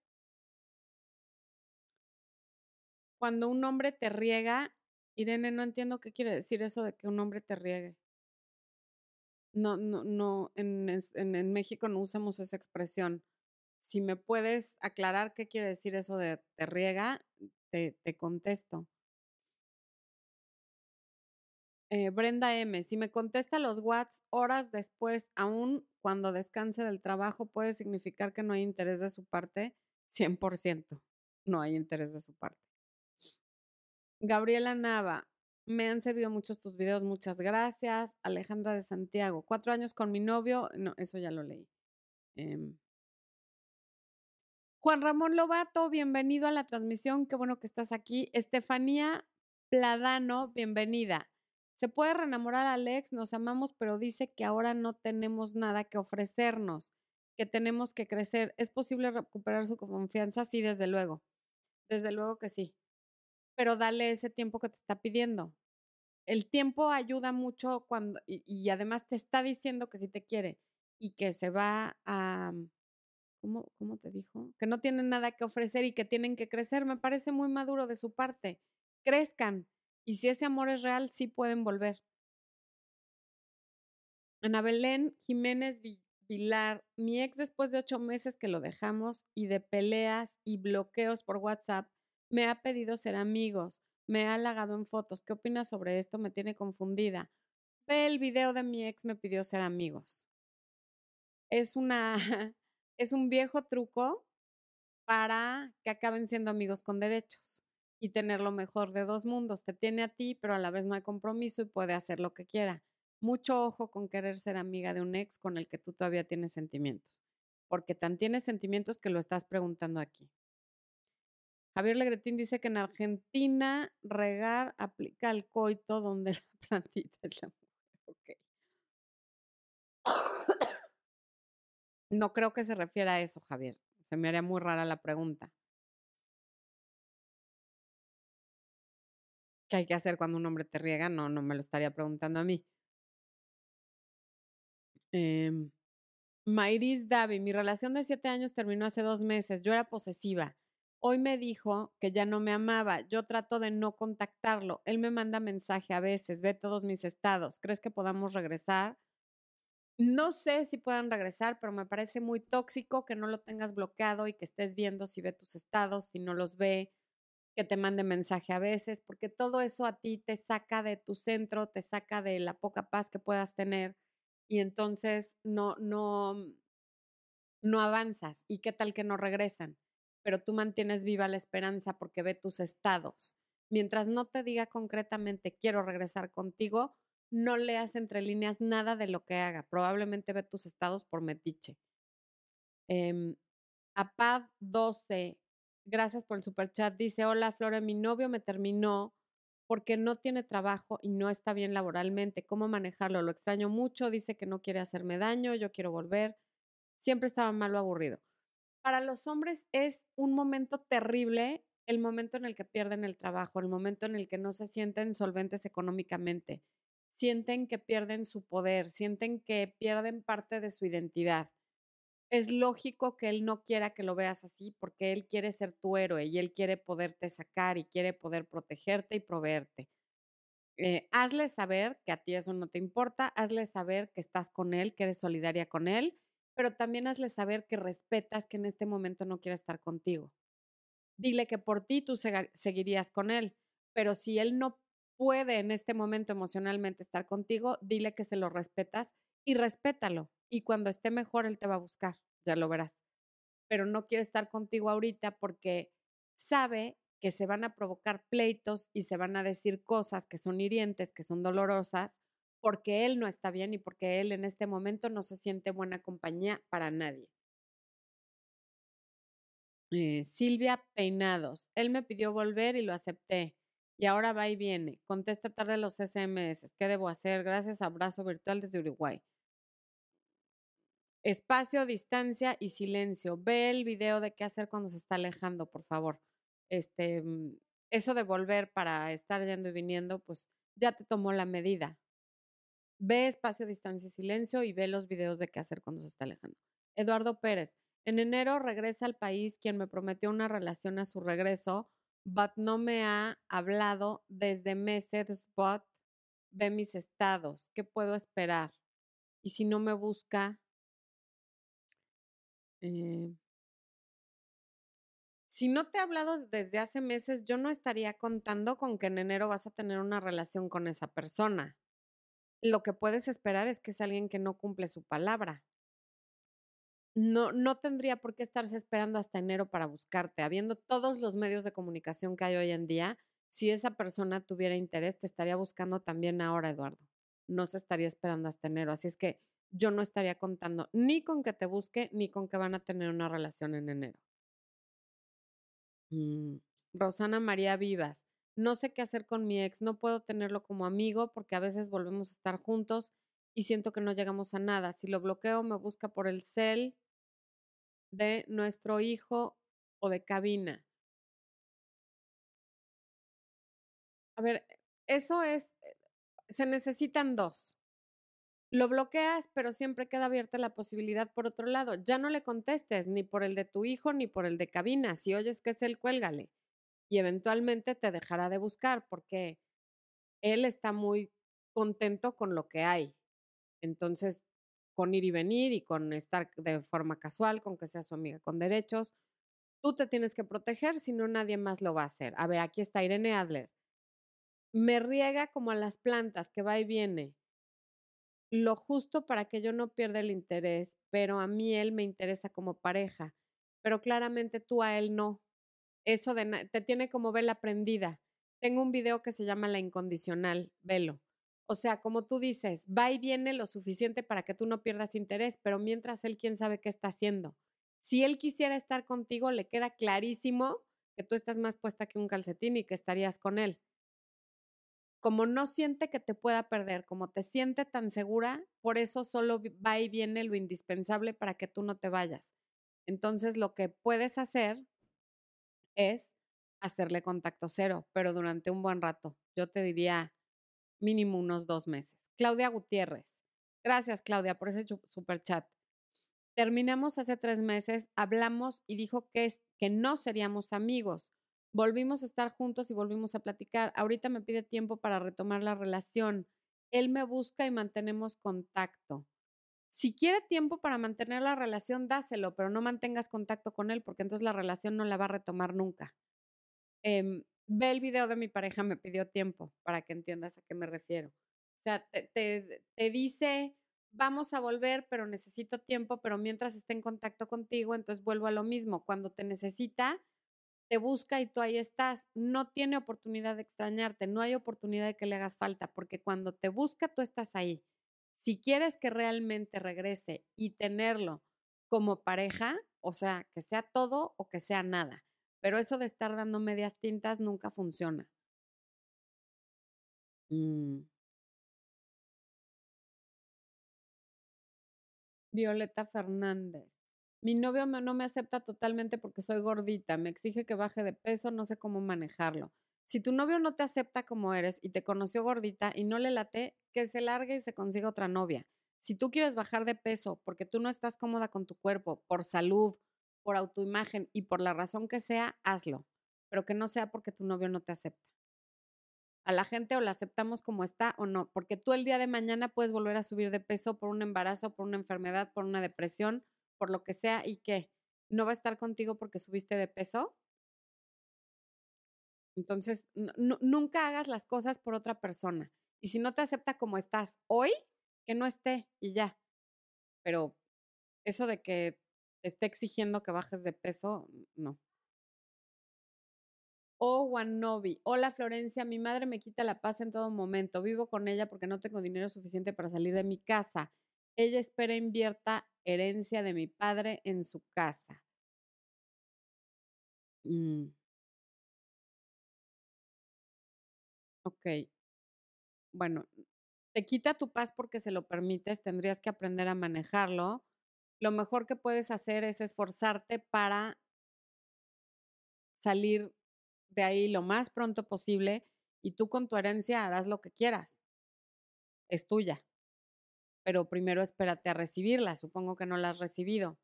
A: cuando un hombre te riega? Irene, no entiendo qué quiere decir eso de que un hombre te riegue. No, no, no, en, en, México no usamos esa expresión. Si me puedes aclarar qué quiere decir eso de te riega, te, te contesto. Eh, Brenda M. Si me contesta los Whats horas después, aún cuando descanse del trabajo, puede significar que no hay interés de su parte. 100%. No hay interés de su parte. Gabriela Nava. Me han servido muchos tus videos, muchas gracias. Alejandra de Santiago. Cuatro años con mi novio. No, eso ya lo leí. Em. Juan Ramón Lobato, bienvenido a la transmisión. Qué bueno que estás aquí. Estefanía Pladano, bienvenida. Se puede reenamorar a Alex, nos amamos, pero dice que ahora no tenemos nada que ofrecernos, que tenemos que crecer. ¿Es posible recuperar su confianza? Sí, desde luego. Desde luego que sí. Pero dale ese tiempo que te está pidiendo. El tiempo ayuda mucho cuando, y, además te está diciendo que sí te quiere y que se va a, ¿cómo, ¿cómo te dijo? Que no tienen nada que ofrecer y que tienen que crecer. Me parece muy maduro de su parte. Crezcan y si ese amor es real, sí pueden volver. Ana Belén Jiménez Vilar, mi ex después de ocho meses que lo dejamos y de peleas y bloqueos por WhatsApp, me ha pedido ser amigos, me ha halagado en fotos. ¿Qué opinas sobre esto? Me tiene confundida. Ve el video de mi ex me pidió ser amigos. Es una, <laughs> es un viejo truco para que acaben siendo amigos con derechos y tener lo mejor de dos mundos. Te tiene a ti, pero a la vez no hay compromiso y puede hacer lo que quiera. Mucho ojo con querer ser amiga de un ex con el que tú todavía tienes sentimientos, porque tan tienes sentimientos que lo estás preguntando aquí. Javier Legretín dice que en Argentina regar aplica el coito donde <laughs> la plantita es la mujer. No creo que se refiera a eso, Javier. Se me haría muy rara la pregunta. ¿Qué hay que hacer cuando un hombre te riega? No, no me lo estaría preguntando a mí. Eh, Mayris Davi, mi relación de siete años terminó hace dos meses. Yo era posesiva. Hoy me dijo que ya no me amaba. Yo trato de no contactarlo. Él me manda mensaje a veces, ve todos mis estados. ¿Crees que podamos regresar? No sé si puedan regresar, pero me parece muy tóxico que no lo tengas bloqueado y que estés viendo si ve tus estados, si no los ve, que te mande mensaje a veces, porque todo eso a ti te saca de tu centro, te saca de la poca paz que puedas tener y entonces no, no, no avanzas. ¿Y qué tal que no regresan? Pero tú mantienes viva la esperanza porque ve tus estados. Mientras no te diga concretamente quiero regresar contigo, no leas entre líneas nada de lo que haga. Probablemente ve tus estados por metiche. Eh, Apad 12, gracias por el super chat. Dice: Hola, Flora, mi novio me terminó porque no tiene trabajo y no está bien laboralmente. ¿Cómo manejarlo? Lo extraño mucho, dice que no quiere hacerme daño, yo quiero volver. Siempre estaba malo, aburrido. Para los hombres es un momento terrible el momento en el que pierden el trabajo, el momento en el que no se sienten solventes económicamente, sienten que pierden su poder, sienten que pierden parte de su identidad. Es lógico que él no quiera que lo veas así porque él quiere ser tu héroe y él quiere poderte sacar y quiere poder protegerte y proveerte. Eh, hazle saber que a ti eso no te importa, hazle saber que estás con él, que eres solidaria con él, pero también hazle saber que respetas que en este momento no quiere estar contigo. Dile que por ti tú seguirías con él, pero si él no puede en este momento emocionalmente estar contigo, dile que se lo respetas y respétalo. Y cuando esté mejor, él te va a buscar, ya lo verás. Pero no quiere estar contigo ahorita porque sabe que se van a provocar pleitos y se van a decir cosas que son hirientes, que son dolorosas, porque él no está bien y porque él en este momento no se siente buena compañía para nadie. Eh, Silvia Peinados, él me pidió volver y lo acepté. Y ahora va y viene. Contesta tarde los SMS. ¿Qué debo hacer? Gracias. Abrazo virtual desde Uruguay. Espacio, distancia y silencio. Ve el video de qué hacer cuando se está alejando, por favor. Este, mm, eso de volver para estar yendo y viniendo, pues ya te tomó la medida. Ve espacio, distancia y silencio y ve los videos de qué hacer cuando se está alejando. Eduardo Pérez. En enero regresa al país quien me prometió una relación a su regreso, but no me ha hablado desde meses, but ve mis estados. ¿Qué puedo esperar? Y si no me busca, eh, si no te he hablado desde hace meses, yo no estaría contando con que en enero vas a tener una relación con esa persona. Lo que puedes esperar es que es alguien que no cumple su palabra. No, no tendría por qué estarse esperando hasta enero para buscarte. Habiendo todos los medios de comunicación que hay hoy en día, si esa persona tuviera interés, te estaría buscando también ahora, Eduardo. No se estaría esperando hasta enero. Así es que yo no estaría contando ni con que te busque ni con que van a tener una relación en enero. Mm, Rosana María Vivas, no sé qué hacer con mi ex, no puedo tenerlo como amigo porque a veces volvemos a estar juntos y siento que no llegamos a nada. Si lo bloqueo, me busca por el cel de nuestro hijo o de cabina. A ver, eso es, eh, se necesitan dos lo bloqueas, pero siempre queda abierta la posibilidad por otro lado. Ya no le contestes ni por el de tu hijo ni por el de cabina. Si oyes que es él, cuélgale. Y eventualmente te dejará de buscar porque él está muy contento con lo que hay. Entonces, con ir y venir y con estar de forma casual, con que sea su amiga con derechos, tú te tienes que proteger, si no nadie más lo va a hacer. A ver, aquí está Irene Adler. Me riega como a las plantas, que va y viene lo justo para que yo no pierda el interés, pero a mí él me interesa como pareja, pero claramente tú a él no. Eso de te tiene como vela prendida. Tengo un video que se llama La incondicional, velo. O sea, como tú dices, va y viene lo suficiente para que tú no pierdas interés, pero mientras él quién sabe qué está haciendo. Si él quisiera estar contigo, le queda clarísimo que tú estás más puesta que un calcetín y que estarías con él. Como no siente que te pueda perder, como te siente tan segura, por eso solo va y viene lo indispensable para que tú no te vayas. Entonces, lo que puedes hacer es hacerle contacto cero, pero durante un buen rato. Yo te diría mínimo unos dos meses. Claudia Gutiérrez. Gracias, Claudia, por ese super chat. Terminamos hace tres meses, hablamos y dijo que, es, que no seríamos amigos. Volvimos a estar juntos y volvimos a platicar. Ahorita me pide tiempo para retomar la relación. Él me busca y mantenemos contacto. Si quiere tiempo para mantener la relación, dáselo, pero no mantengas contacto con él porque entonces la relación no la va a retomar nunca. Em, ve el video de mi pareja, me pidió tiempo para que entiendas a qué me refiero. O sea, te, te dice, vamos a volver, pero necesito tiempo, pero mientras esté en contacto contigo, entonces vuelvo a lo mismo. Cuando te necesita, te busca y tú ahí estás. No tiene oportunidad de extrañarte, no hay oportunidad de que le hagas falta, porque cuando te busca, tú estás ahí. Si quieres que realmente regrese y tenerlo como pareja, o sea, que sea todo o que sea nada. Pero eso de estar dando medias tintas nunca funciona. Mm. Violeta Fernández. Mi novio no me acepta totalmente porque soy gordita, me exige que baje de peso, no sé cómo manejarlo. Si tu novio no te acepta como eres y te conoció gordita y no le late, que se largue y se consiga otra novia. Si tú quieres bajar de peso porque tú no estás cómoda con tu cuerpo, por salud, por autoimagen y por la razón que sea, hazlo, pero que no sea porque tu novio no te acepta a la gente o la aceptamos como está o no, porque tú el día de mañana puedes volver a subir de peso por un embarazo, por una enfermedad, por una depresión, por lo que sea y que no va a estar contigo porque subiste de peso. Entonces, nunca hagas las cosas por otra persona. Y si no te acepta como estás hoy, que no esté y ya. Pero eso de que te esté exigiendo que bajes de peso, no. Oh, Wanobi. Hola Florencia, mi madre me quita la paz en todo momento. Vivo con ella porque no tengo dinero suficiente para salir de mi casa. Ella espera invierta herencia de mi padre en su casa. Mm. Ok. Bueno, te quita tu paz porque se lo permites, tendrías que aprender a manejarlo. Lo mejor que puedes hacer es esforzarte para salir de ahí lo más pronto posible y tú con tu herencia harás lo que quieras. Es tuya. Pero primero espérate a recibirla. Supongo que no la has recibido.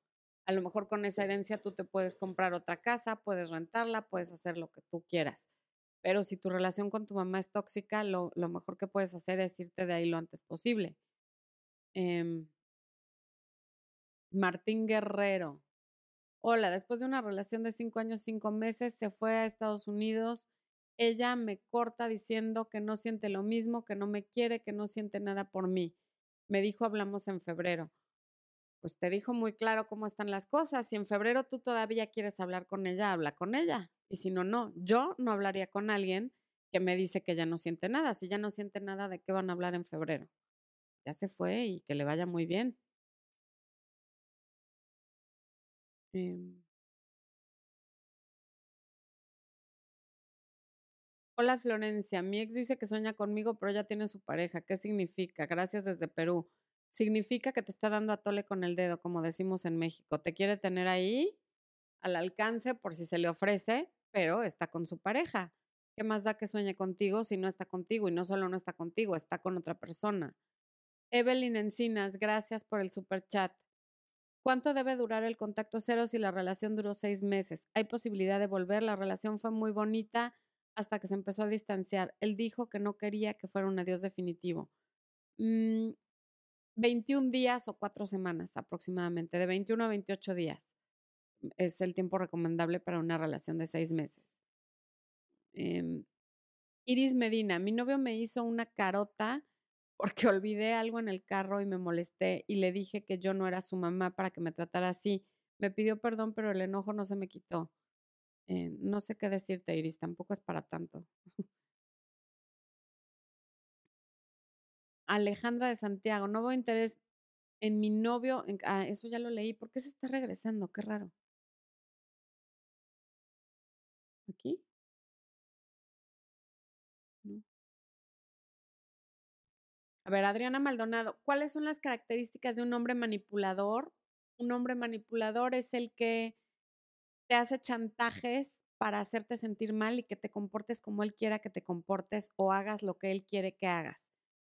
A: A lo mejor con esa herencia tú te puedes comprar otra casa, puedes rentarla, puedes hacer lo que tú quieras. Pero si tu relación con tu mamá es tóxica, lo, mejor que puedes hacer es irte de ahí lo antes posible. Em, Martín Guerrero. Hola, después de una relación de cinco años, cinco meses, se fue a Estados Unidos. Ella me corta diciendo que no siente lo mismo, que no me quiere, que no siente nada por mí. Me dijo, hablamos en febrero. Pues te dijo muy claro cómo están las cosas. Si en febrero tú todavía quieres hablar con ella, habla con ella. Y si no, no. Yo no hablaría con alguien que me dice que ya no siente nada. Si ya no siente nada, ¿de qué van a hablar en febrero? Ya se fue y que le vaya muy bien. Em Hola Florencia, mi ex dice que sueña conmigo, pero ya tiene su pareja. ¿Qué significa? Gracias desde Perú. Significa que te está dando a tole con el dedo, como decimos en México. Te quiere tener ahí al alcance por si se le ofrece, pero está con su pareja. ¿Qué más da que sueñe contigo si no está contigo? Y no solo no está contigo, está con otra persona. Evelyn Encinas, gracias por el super chat. ¿Cuánto debe durar el contacto cero si la relación duró seis meses? ¿Hay posibilidad de volver? La relación fue muy bonita hasta que se empezó a distanciar. Él dijo que no quería que fuera un adiós definitivo. 21 mm, días o cuatro semanas aproximadamente, de 21 a 28 días. Es el tiempo recomendable para una relación de seis meses. Em, Iris Medina, mi novio me hizo una carota porque <laughs> olvidé algo en el carro y me molesté y le dije que yo no era su mamá para que me tratara así. Me pidió perdón, pero el enojo no se me quitó. Eh, no sé qué decirte, Iris, tampoco es para tanto. Alejandra de Santiago, no veo interés en mi novio. ah, eso ya lo leí. ¿Por qué se está regresando? Qué raro. aquí? A ver, Adriana Maldonado, ¿cuáles son las características de un hombre manipulador? Un hombre manipulador es el que te hace chantajes para hacerte sentir mal y que te comportes como él quiera que te comportes o hagas lo que él quiere que hagas.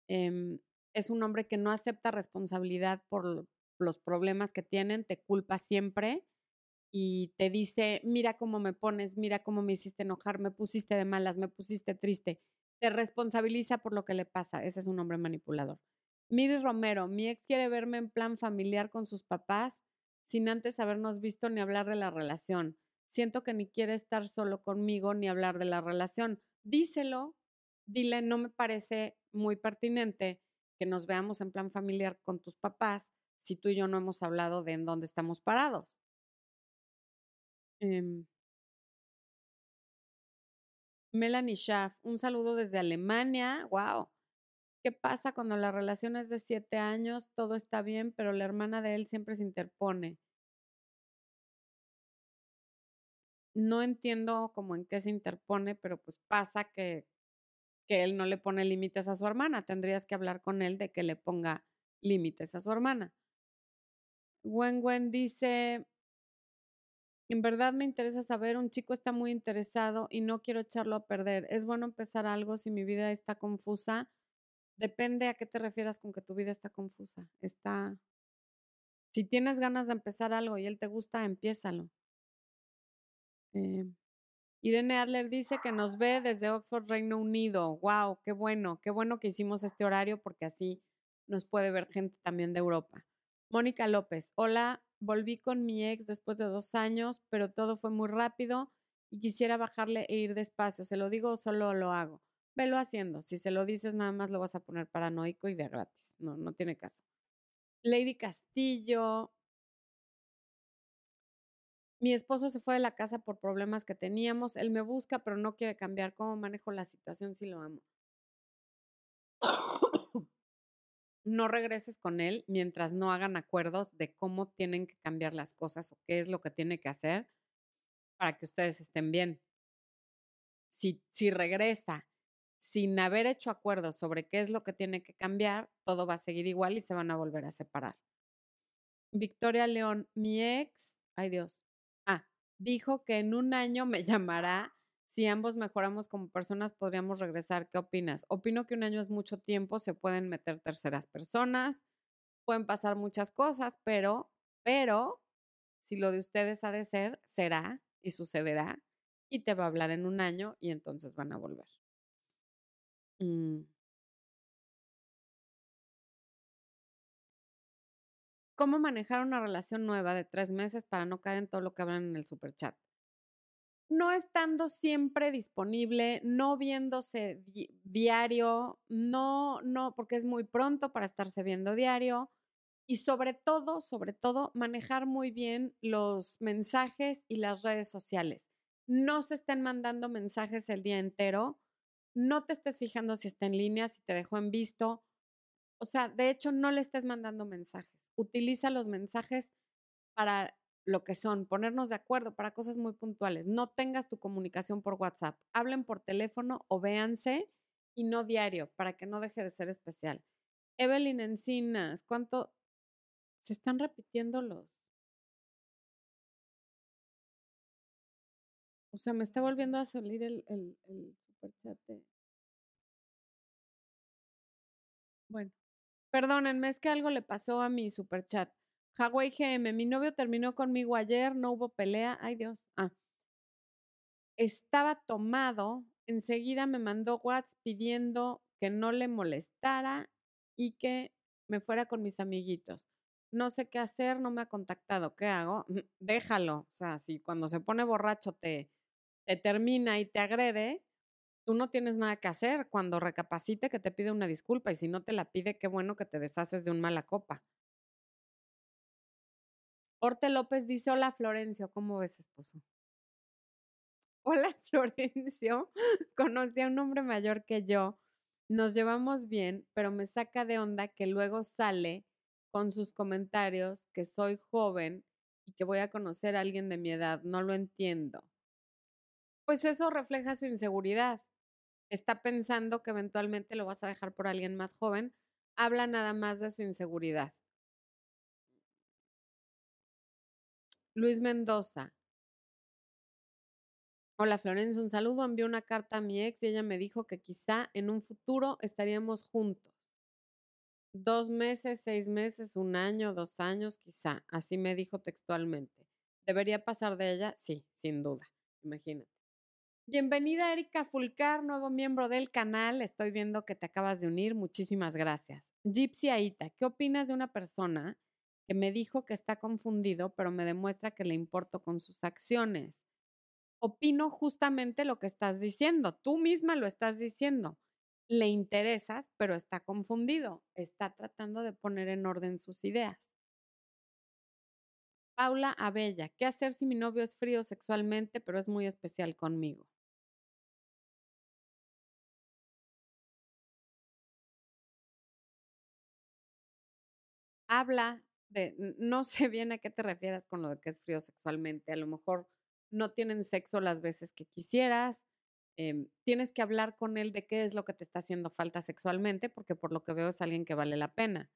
A: Em, es un hombre que no acepta responsabilidad por los problemas que tienen, te culpa siempre y te dice, mira cómo me pones, mira cómo me hiciste enojar, me pusiste de malas, me pusiste triste te responsabiliza por lo que le pasa. Ese es un hombre manipulador. Miri Romero, mi ex quiere verme en plan familiar con sus papás sin antes habernos visto ni hablar de la relación. Siento que ni quiere estar solo conmigo ni hablar de la relación. Díselo, dile, no me parece muy pertinente que nos veamos en plan familiar con tus papás si tú y yo no hemos hablado de en dónde estamos parados. Em, Melanie Schaff, un saludo desde Alemania. Wow. ¿Qué pasa cuando la relación es de siete años? Todo está bien, pero la hermana de él siempre se interpone. No entiendo cómo en qué se interpone, pero pues pasa que, que él no le pone límites a su hermana. Tendrías que hablar con él de que le ponga límites a su hermana. Wen Wen dice, en verdad me interesa saber, un chico está muy interesado y no quiero echarlo a perder. ¿Es bueno empezar algo si mi vida está confusa? Depende a qué te refieras con que tu vida está confusa. Está. Si tienes ganas de empezar algo y él te gusta, empiézalo. Eh, Irene Adler dice que nos ve desde Oxford, Reino Unido. ¡Wow! ¡Qué bueno! Qué bueno que hicimos este horario porque así nos puede ver gente también de Europa. Mónica López. Hola, Volví con mi ex después de dos años, pero todo fue muy rápido y quisiera bajarle e ir despacio. ¿Se lo digo o solo lo hago? Velo haciendo. Si se lo dices, nada más lo vas a poner paranoico y de gratis. No, no tiene caso. Lady Castillo. Mi esposo se fue de la casa por problemas que teníamos. Él me busca, pero no quiere cambiar. ¿Cómo manejo la situación si lo amo? no regreses con él mientras no hagan acuerdos de cómo tienen que cambiar las cosas o qué es lo que tiene que hacer para que ustedes estén bien. Si, si regresa sin haber hecho acuerdos sobre qué es lo que tiene que cambiar, todo va a seguir igual y se van a volver a separar. Victoria León, mi ex, ay Dios, ah, dijo que en un año me <laughs> llamará si ambos mejoramos como personas, podríamos regresar. ¿Qué opinas? Opino que un año es mucho tiempo, se pueden meter terceras personas, pueden pasar muchas cosas, pero, pero, si lo de ustedes ha de ser, será y sucederá y te va a hablar en un año y entonces van a volver. Mm. ¿Cómo manejar una relación nueva de tres meses para no caer en todo lo que hablan en el superchat? no estando siempre disponible, no viéndose diario, no, no, porque es muy pronto para estarse viendo diario. Y sobre todo, sobre todo, manejar muy bien los mensajes y las redes sociales. No se estén mandando mensajes el día entero. No te estés fijando si está en línea, si te dejó en visto. O sea, de hecho, no le estés mandando mensajes. Utiliza los mensajes para lo que son, ponernos de acuerdo para cosas muy puntuales. No tengas tu comunicación por WhatsApp, hablen por teléfono o véanse y no diario para que no deje de ser especial. Evelyn Encinas, ¿cuánto se están repitiendo los? O sea, me está volviendo a salir el, el, superchat. Bueno, perdónenme, es que algo le pasó a mi superchat. Hawaii GM, mi novio terminó conmigo ayer, no hubo pelea. Ay Dios. Ah. Estaba tomado, enseguida me mandó WhatsApp pidiendo que no le molestara y que me fuera con mis amiguitos. No sé qué hacer, no me ha contactado. ¿Qué hago? <laughs> Déjalo. O sea, si cuando se pone borracho te, te termina y te agrede, tú no tienes nada que hacer. Cuando recapacite que te pide una disculpa y si no te la pide, qué bueno que te deshaces de un mala copa. Orte López dice, hola Florencio, ¿cómo ves, esposo? Hola <laughs> Florencio, conocí a un hombre mayor que yo, nos llevamos bien, pero me saca de onda que luego sale con sus comentarios que soy joven y que voy a conocer a alguien de mi edad, no lo entiendo. Pues eso refleja su inseguridad. Está pensando que eventualmente lo vas a dejar por alguien más joven. Habla nada más de su inseguridad. Luis Mendoza. Hola Florencia, un saludo. Envié una carta a mi ex y ella me dijo que quizá en un futuro estaríamos juntos. Dos meses, seis meses, un año, dos años, quizá. Así me dijo textualmente. ¿Debería pasar de ella? Sí, sin duda. Imagínate. Bienvenida Erika Fulcar, nuevo miembro del canal. Estoy viendo que te acabas de unir. Muchísimas gracias. Gypsy Aita, ¿qué opinas de una persona que me dijo que está confundido, pero me demuestra que le importo con sus acciones? opino justamente lo que estás diciendo. Tú misma lo estás diciendo. Le interesas, pero está confundido. Está tratando de poner en orden sus ideas. Paula Abella, ¿qué hacer si mi novio es frío sexualmente, pero es muy especial conmigo? Habla de, no sé bien a qué te refieres con lo de que es frío sexualmente. A lo mejor no tienen sexo las veces que quisieras. Em, tienes que hablar con él de qué es lo que te está haciendo falta sexualmente, porque por lo que veo es alguien que vale la pena.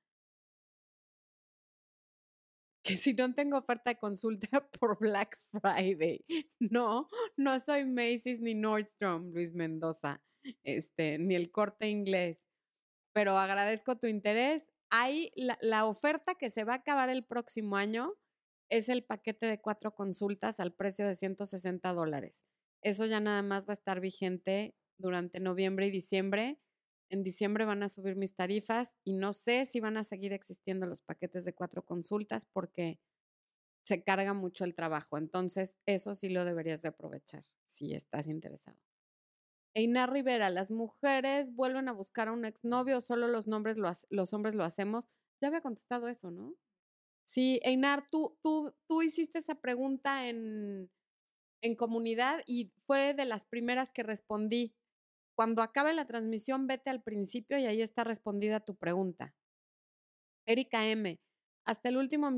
A: Que si no tengo oferta de consulta <laughs> por Black Friday. No, no soy Macy's ni Nordstrom, Luis Mendoza, este, ni el corte inglés. Pero agradezco tu interés. Hay la, oferta que se va a acabar el próximo año es el paquete de cuatro consultas al precio de 160 dólares. Eso ya nada más va a estar vigente durante noviembre y diciembre. En diciembre van a subir mis tarifas y no sé si van a seguir existiendo los paquetes de cuatro consultas porque se carga mucho el trabajo. Entonces, eso sí lo deberías de aprovechar si estás interesado. Einar Rivera, las mujeres vuelven a buscar a un exnovio, solo los, nombres los hombres lo hacemos. Ya había contestado eso, ¿no? Sí, Einar, tú, tú, tú hiciste esa pregunta en, en comunidad y fue de las primeras que respondí. Cuando acabe la transmisión, vete al principio y ahí está respondida tu pregunta. Erika M. Hasta el último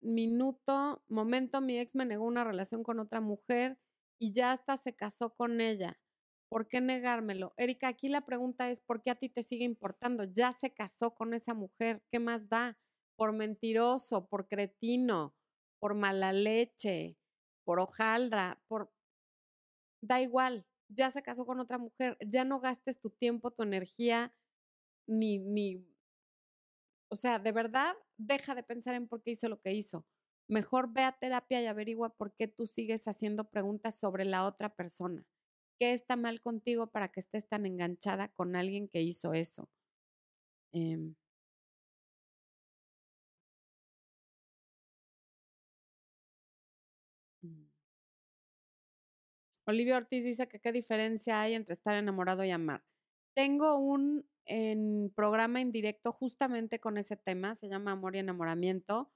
A: minuto, momento, mi ex me negó una relación con otra mujer y ya hasta se casó con ella. ¿Por qué negármelo? Erika, aquí la pregunta es, ¿por qué a ti te sigue importando? Ya se casó con esa mujer, ¿qué más da? por mentiroso, por cretino, por mala leche, por hojaldra, por... Da igual, ya se casó con otra mujer, ya no gastes tu tiempo, tu energía, ni, ni... O sea, de verdad, deja de pensar en por qué hizo lo que hizo. Mejor ve a terapia y averigua por qué tú sigues haciendo preguntas sobre la otra persona. ¿Qué está mal contigo para que estés tan enganchada con alguien que hizo eso? Eh, Mm. Olivia Ortiz dice que qué diferencia hay entre estar enamorado y amar. Tengo un programa en directo justamente con ese tema, se llama Amor y Enamoramiento,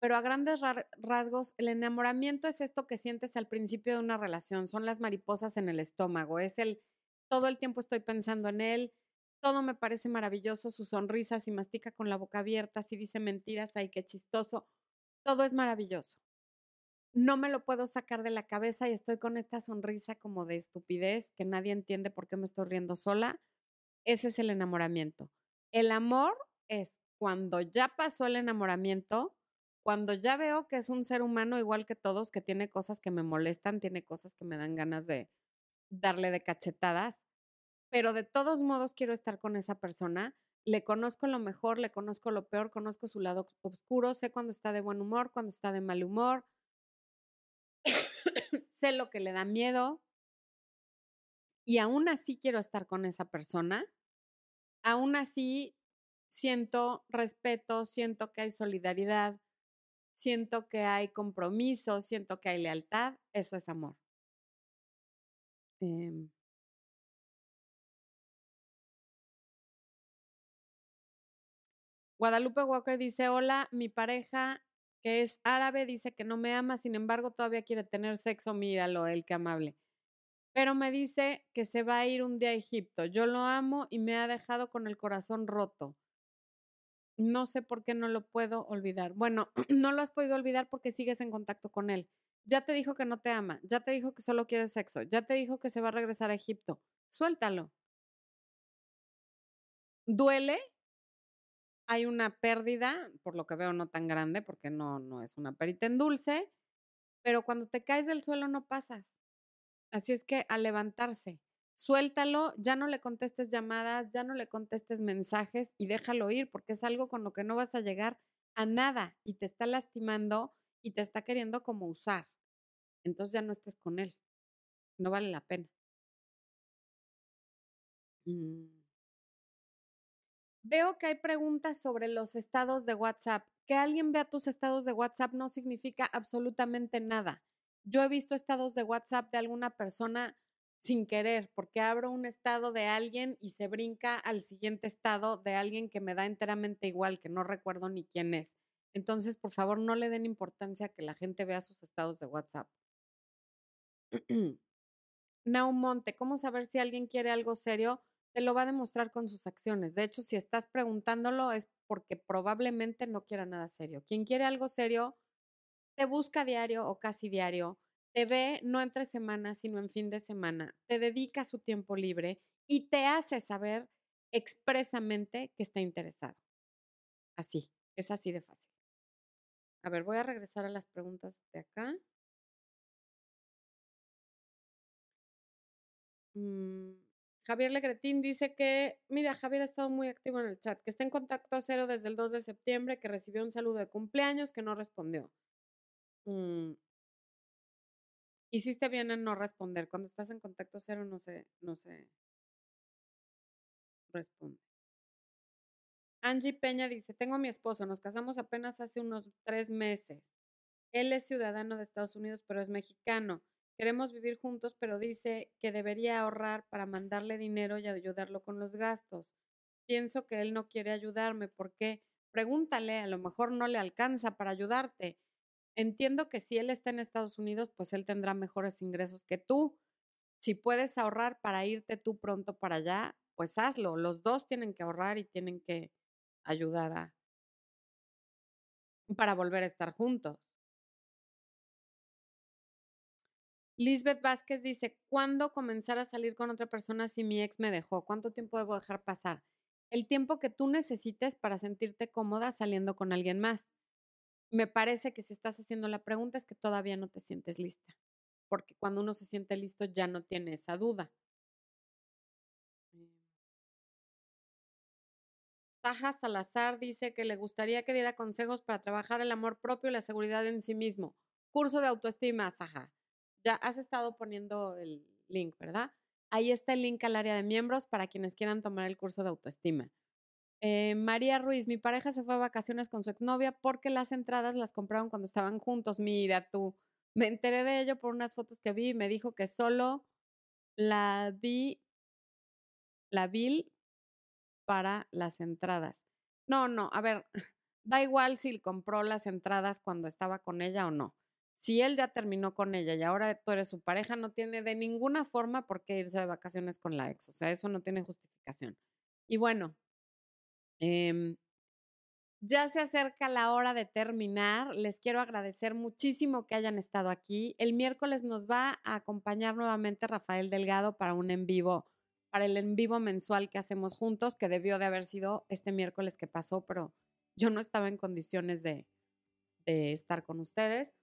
A: pero a grandes rasgos, el enamoramiento es esto que sientes al principio de una relación, son las mariposas en el estómago, es el todo el tiempo estoy pensando en él, todo me parece maravilloso, su sonrisa, si mastica con la boca abierta, si dice mentiras, ay, qué chistoso, todo es maravilloso no me lo puedo sacar de la cabeza y estoy con esta sonrisa como de estupidez que nadie entiende por qué me estoy riendo sola. Ese es el enamoramiento. El amor es cuando ya pasó el enamoramiento, cuando ya veo que es un ser humano igual que todos, que tiene cosas que me molestan, tiene cosas que me dan ganas de darle de cachetadas, pero de todos modos quiero estar con esa persona. Le conozco lo mejor, le conozco lo peor, conozco su lado oscuro, sé cuando está de buen humor, cuando está de mal humor, <coughs> sé lo que le da miedo y aún así quiero estar con esa persona, aún así siento respeto, siento que hay solidaridad, siento que hay compromiso, siento que hay lealtad, eso es amor. Eh, Guadalupe Walker dice, hola, mi pareja que es árabe, dice que no me ama, sin embargo todavía quiere tener sexo, míralo, el que amable. Pero me dice que se va a ir un día a Egipto. Yo lo amo y me ha dejado con el corazón roto. No sé por qué no lo puedo olvidar. Bueno, <clears throat> no lo has podido olvidar porque sigues en contacto con él. Ya te dijo que no te ama, ya te dijo que solo quiere sexo, ya te dijo que se va a regresar a Egipto. Suéltalo. Duele, hay una pérdida, por lo que veo no tan grande, porque no, no es una perita en dulce, pero cuando te caes del suelo no pasas. Así es que a levantarse, suéltalo, ya no le contestes llamadas, ya no le contestes mensajes y déjalo ir, porque es algo con lo que no vas a llegar a nada y te está lastimando y te está queriendo como usar. Entonces ya no estés con él. No vale la pena. Mm. Veo que hay preguntas sobre los estados de WhatsApp. Que alguien vea tus estados de WhatsApp no significa absolutamente nada. Yo he visto estados de WhatsApp de alguna persona sin querer, porque abro un estado de alguien y se brinca al siguiente estado de alguien que me da enteramente igual, que no recuerdo ni quién es. Entonces, por favor, no le den importancia a que la gente vea sus estados de WhatsApp. Naumonte, ¿cómo saber si alguien quiere algo serio? Te lo va a demostrar con sus acciones. De hecho, si estás preguntándolo es porque probablemente no quiera nada serio. Quien quiere algo serio, te busca diario o casi diario, te ve no entre semanas, sino en fin de semana, te dedica su tiempo libre y te hace saber expresamente que está interesado. Así, es así de fácil. A ver, voy a regresar a las preguntas de acá. Mm, Javier Legretín dice que, mira, Javier ha estado muy activo en el chat, que está en contacto cero desde el 2 de septiembre, que recibió un saludo de cumpleaños, que no respondió. Mm. Hiciste bien en no responder. Cuando estás en contacto cero no se, no se responde. Angie Peña dice, tengo a mi esposo, nos casamos apenas hace unos tres meses. Él es ciudadano de Estados Unidos, pero es mexicano. Queremos vivir juntos, pero dice que debería ahorrar para mandarle dinero y ayudarlo con los gastos. Pienso que él no quiere ayudarme. ¿Por qué? Pregúntale, a lo mejor no le alcanza para ayudarte. Entiendo que si él está en Estados Unidos, pues él tendrá mejores ingresos que tú. Si puedes ahorrar para irte tú pronto para allá, pues hazlo. Los dos tienen que ahorrar y tienen que ayudar a para volver a estar juntos. Lisbeth Vázquez dice, ¿cuándo comenzar a salir con otra persona si mi ex me dejó? ¿Cuánto tiempo debo dejar pasar? El tiempo que tú necesites para sentirte cómoda saliendo con alguien más. Me parece que si estás haciendo la pregunta es que todavía no te sientes lista, porque cuando uno se siente listo ya no tiene esa duda. Taja Salazar dice que le gustaría que diera consejos para trabajar el amor propio y la seguridad en sí mismo. Curso de autoestima, Saja ya has estado poniendo el link, ¿verdad? Ahí está el link al área de miembros para quienes quieran tomar el curso de autoestima. Eh, María Ruiz, mi pareja se fue a vacaciones con su exnovia porque las entradas las compraron cuando estaban juntos. Mira tú, me enteré de ello por unas fotos que vi y me dijo que solo la vi, la vi para las entradas. No, no, a ver, <laughs> da igual si compró las entradas cuando estaba con ella o no si él ya terminó con ella y ahora tú eres su pareja, no tiene de ninguna forma por qué irse de vacaciones con la ex. O sea, eso no tiene justificación. Y bueno, em, ya se acerca la hora de terminar. Les quiero agradecer muchísimo que hayan estado aquí. El miércoles nos va a acompañar nuevamente Rafael Delgado para un en vivo, para el en vivo mensual que hacemos juntos, que debió de haber sido este miércoles que pasó, pero yo no estaba en condiciones de, de estar con ustedes.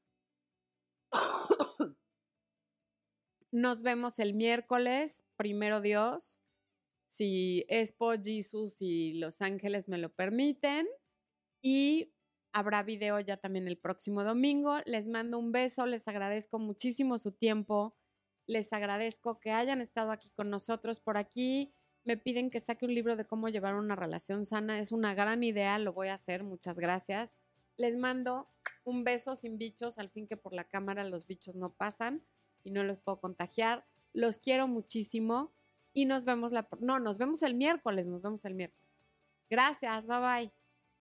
A: <coughs> Nos vemos el miércoles, primero Dios, si Expo, Jesus y Los Ángeles me lo permiten. Y habrá video ya también el próximo domingo. Les mando un beso, les agradezco muchísimo su tiempo. Les agradezco que hayan estado aquí con nosotros por aquí. Me piden que saque un libro de cómo llevar una relación sana. Es una gran idea, lo voy a hacer. Muchas gracias. Les mando un beso sin bichos, al fin que por la cámara los bichos no pasan y no los puedo contagiar. Los quiero muchísimo y nos vemos la no, nos vemos el miércoles, nos vemos el miércoles. Gracias, bye bye.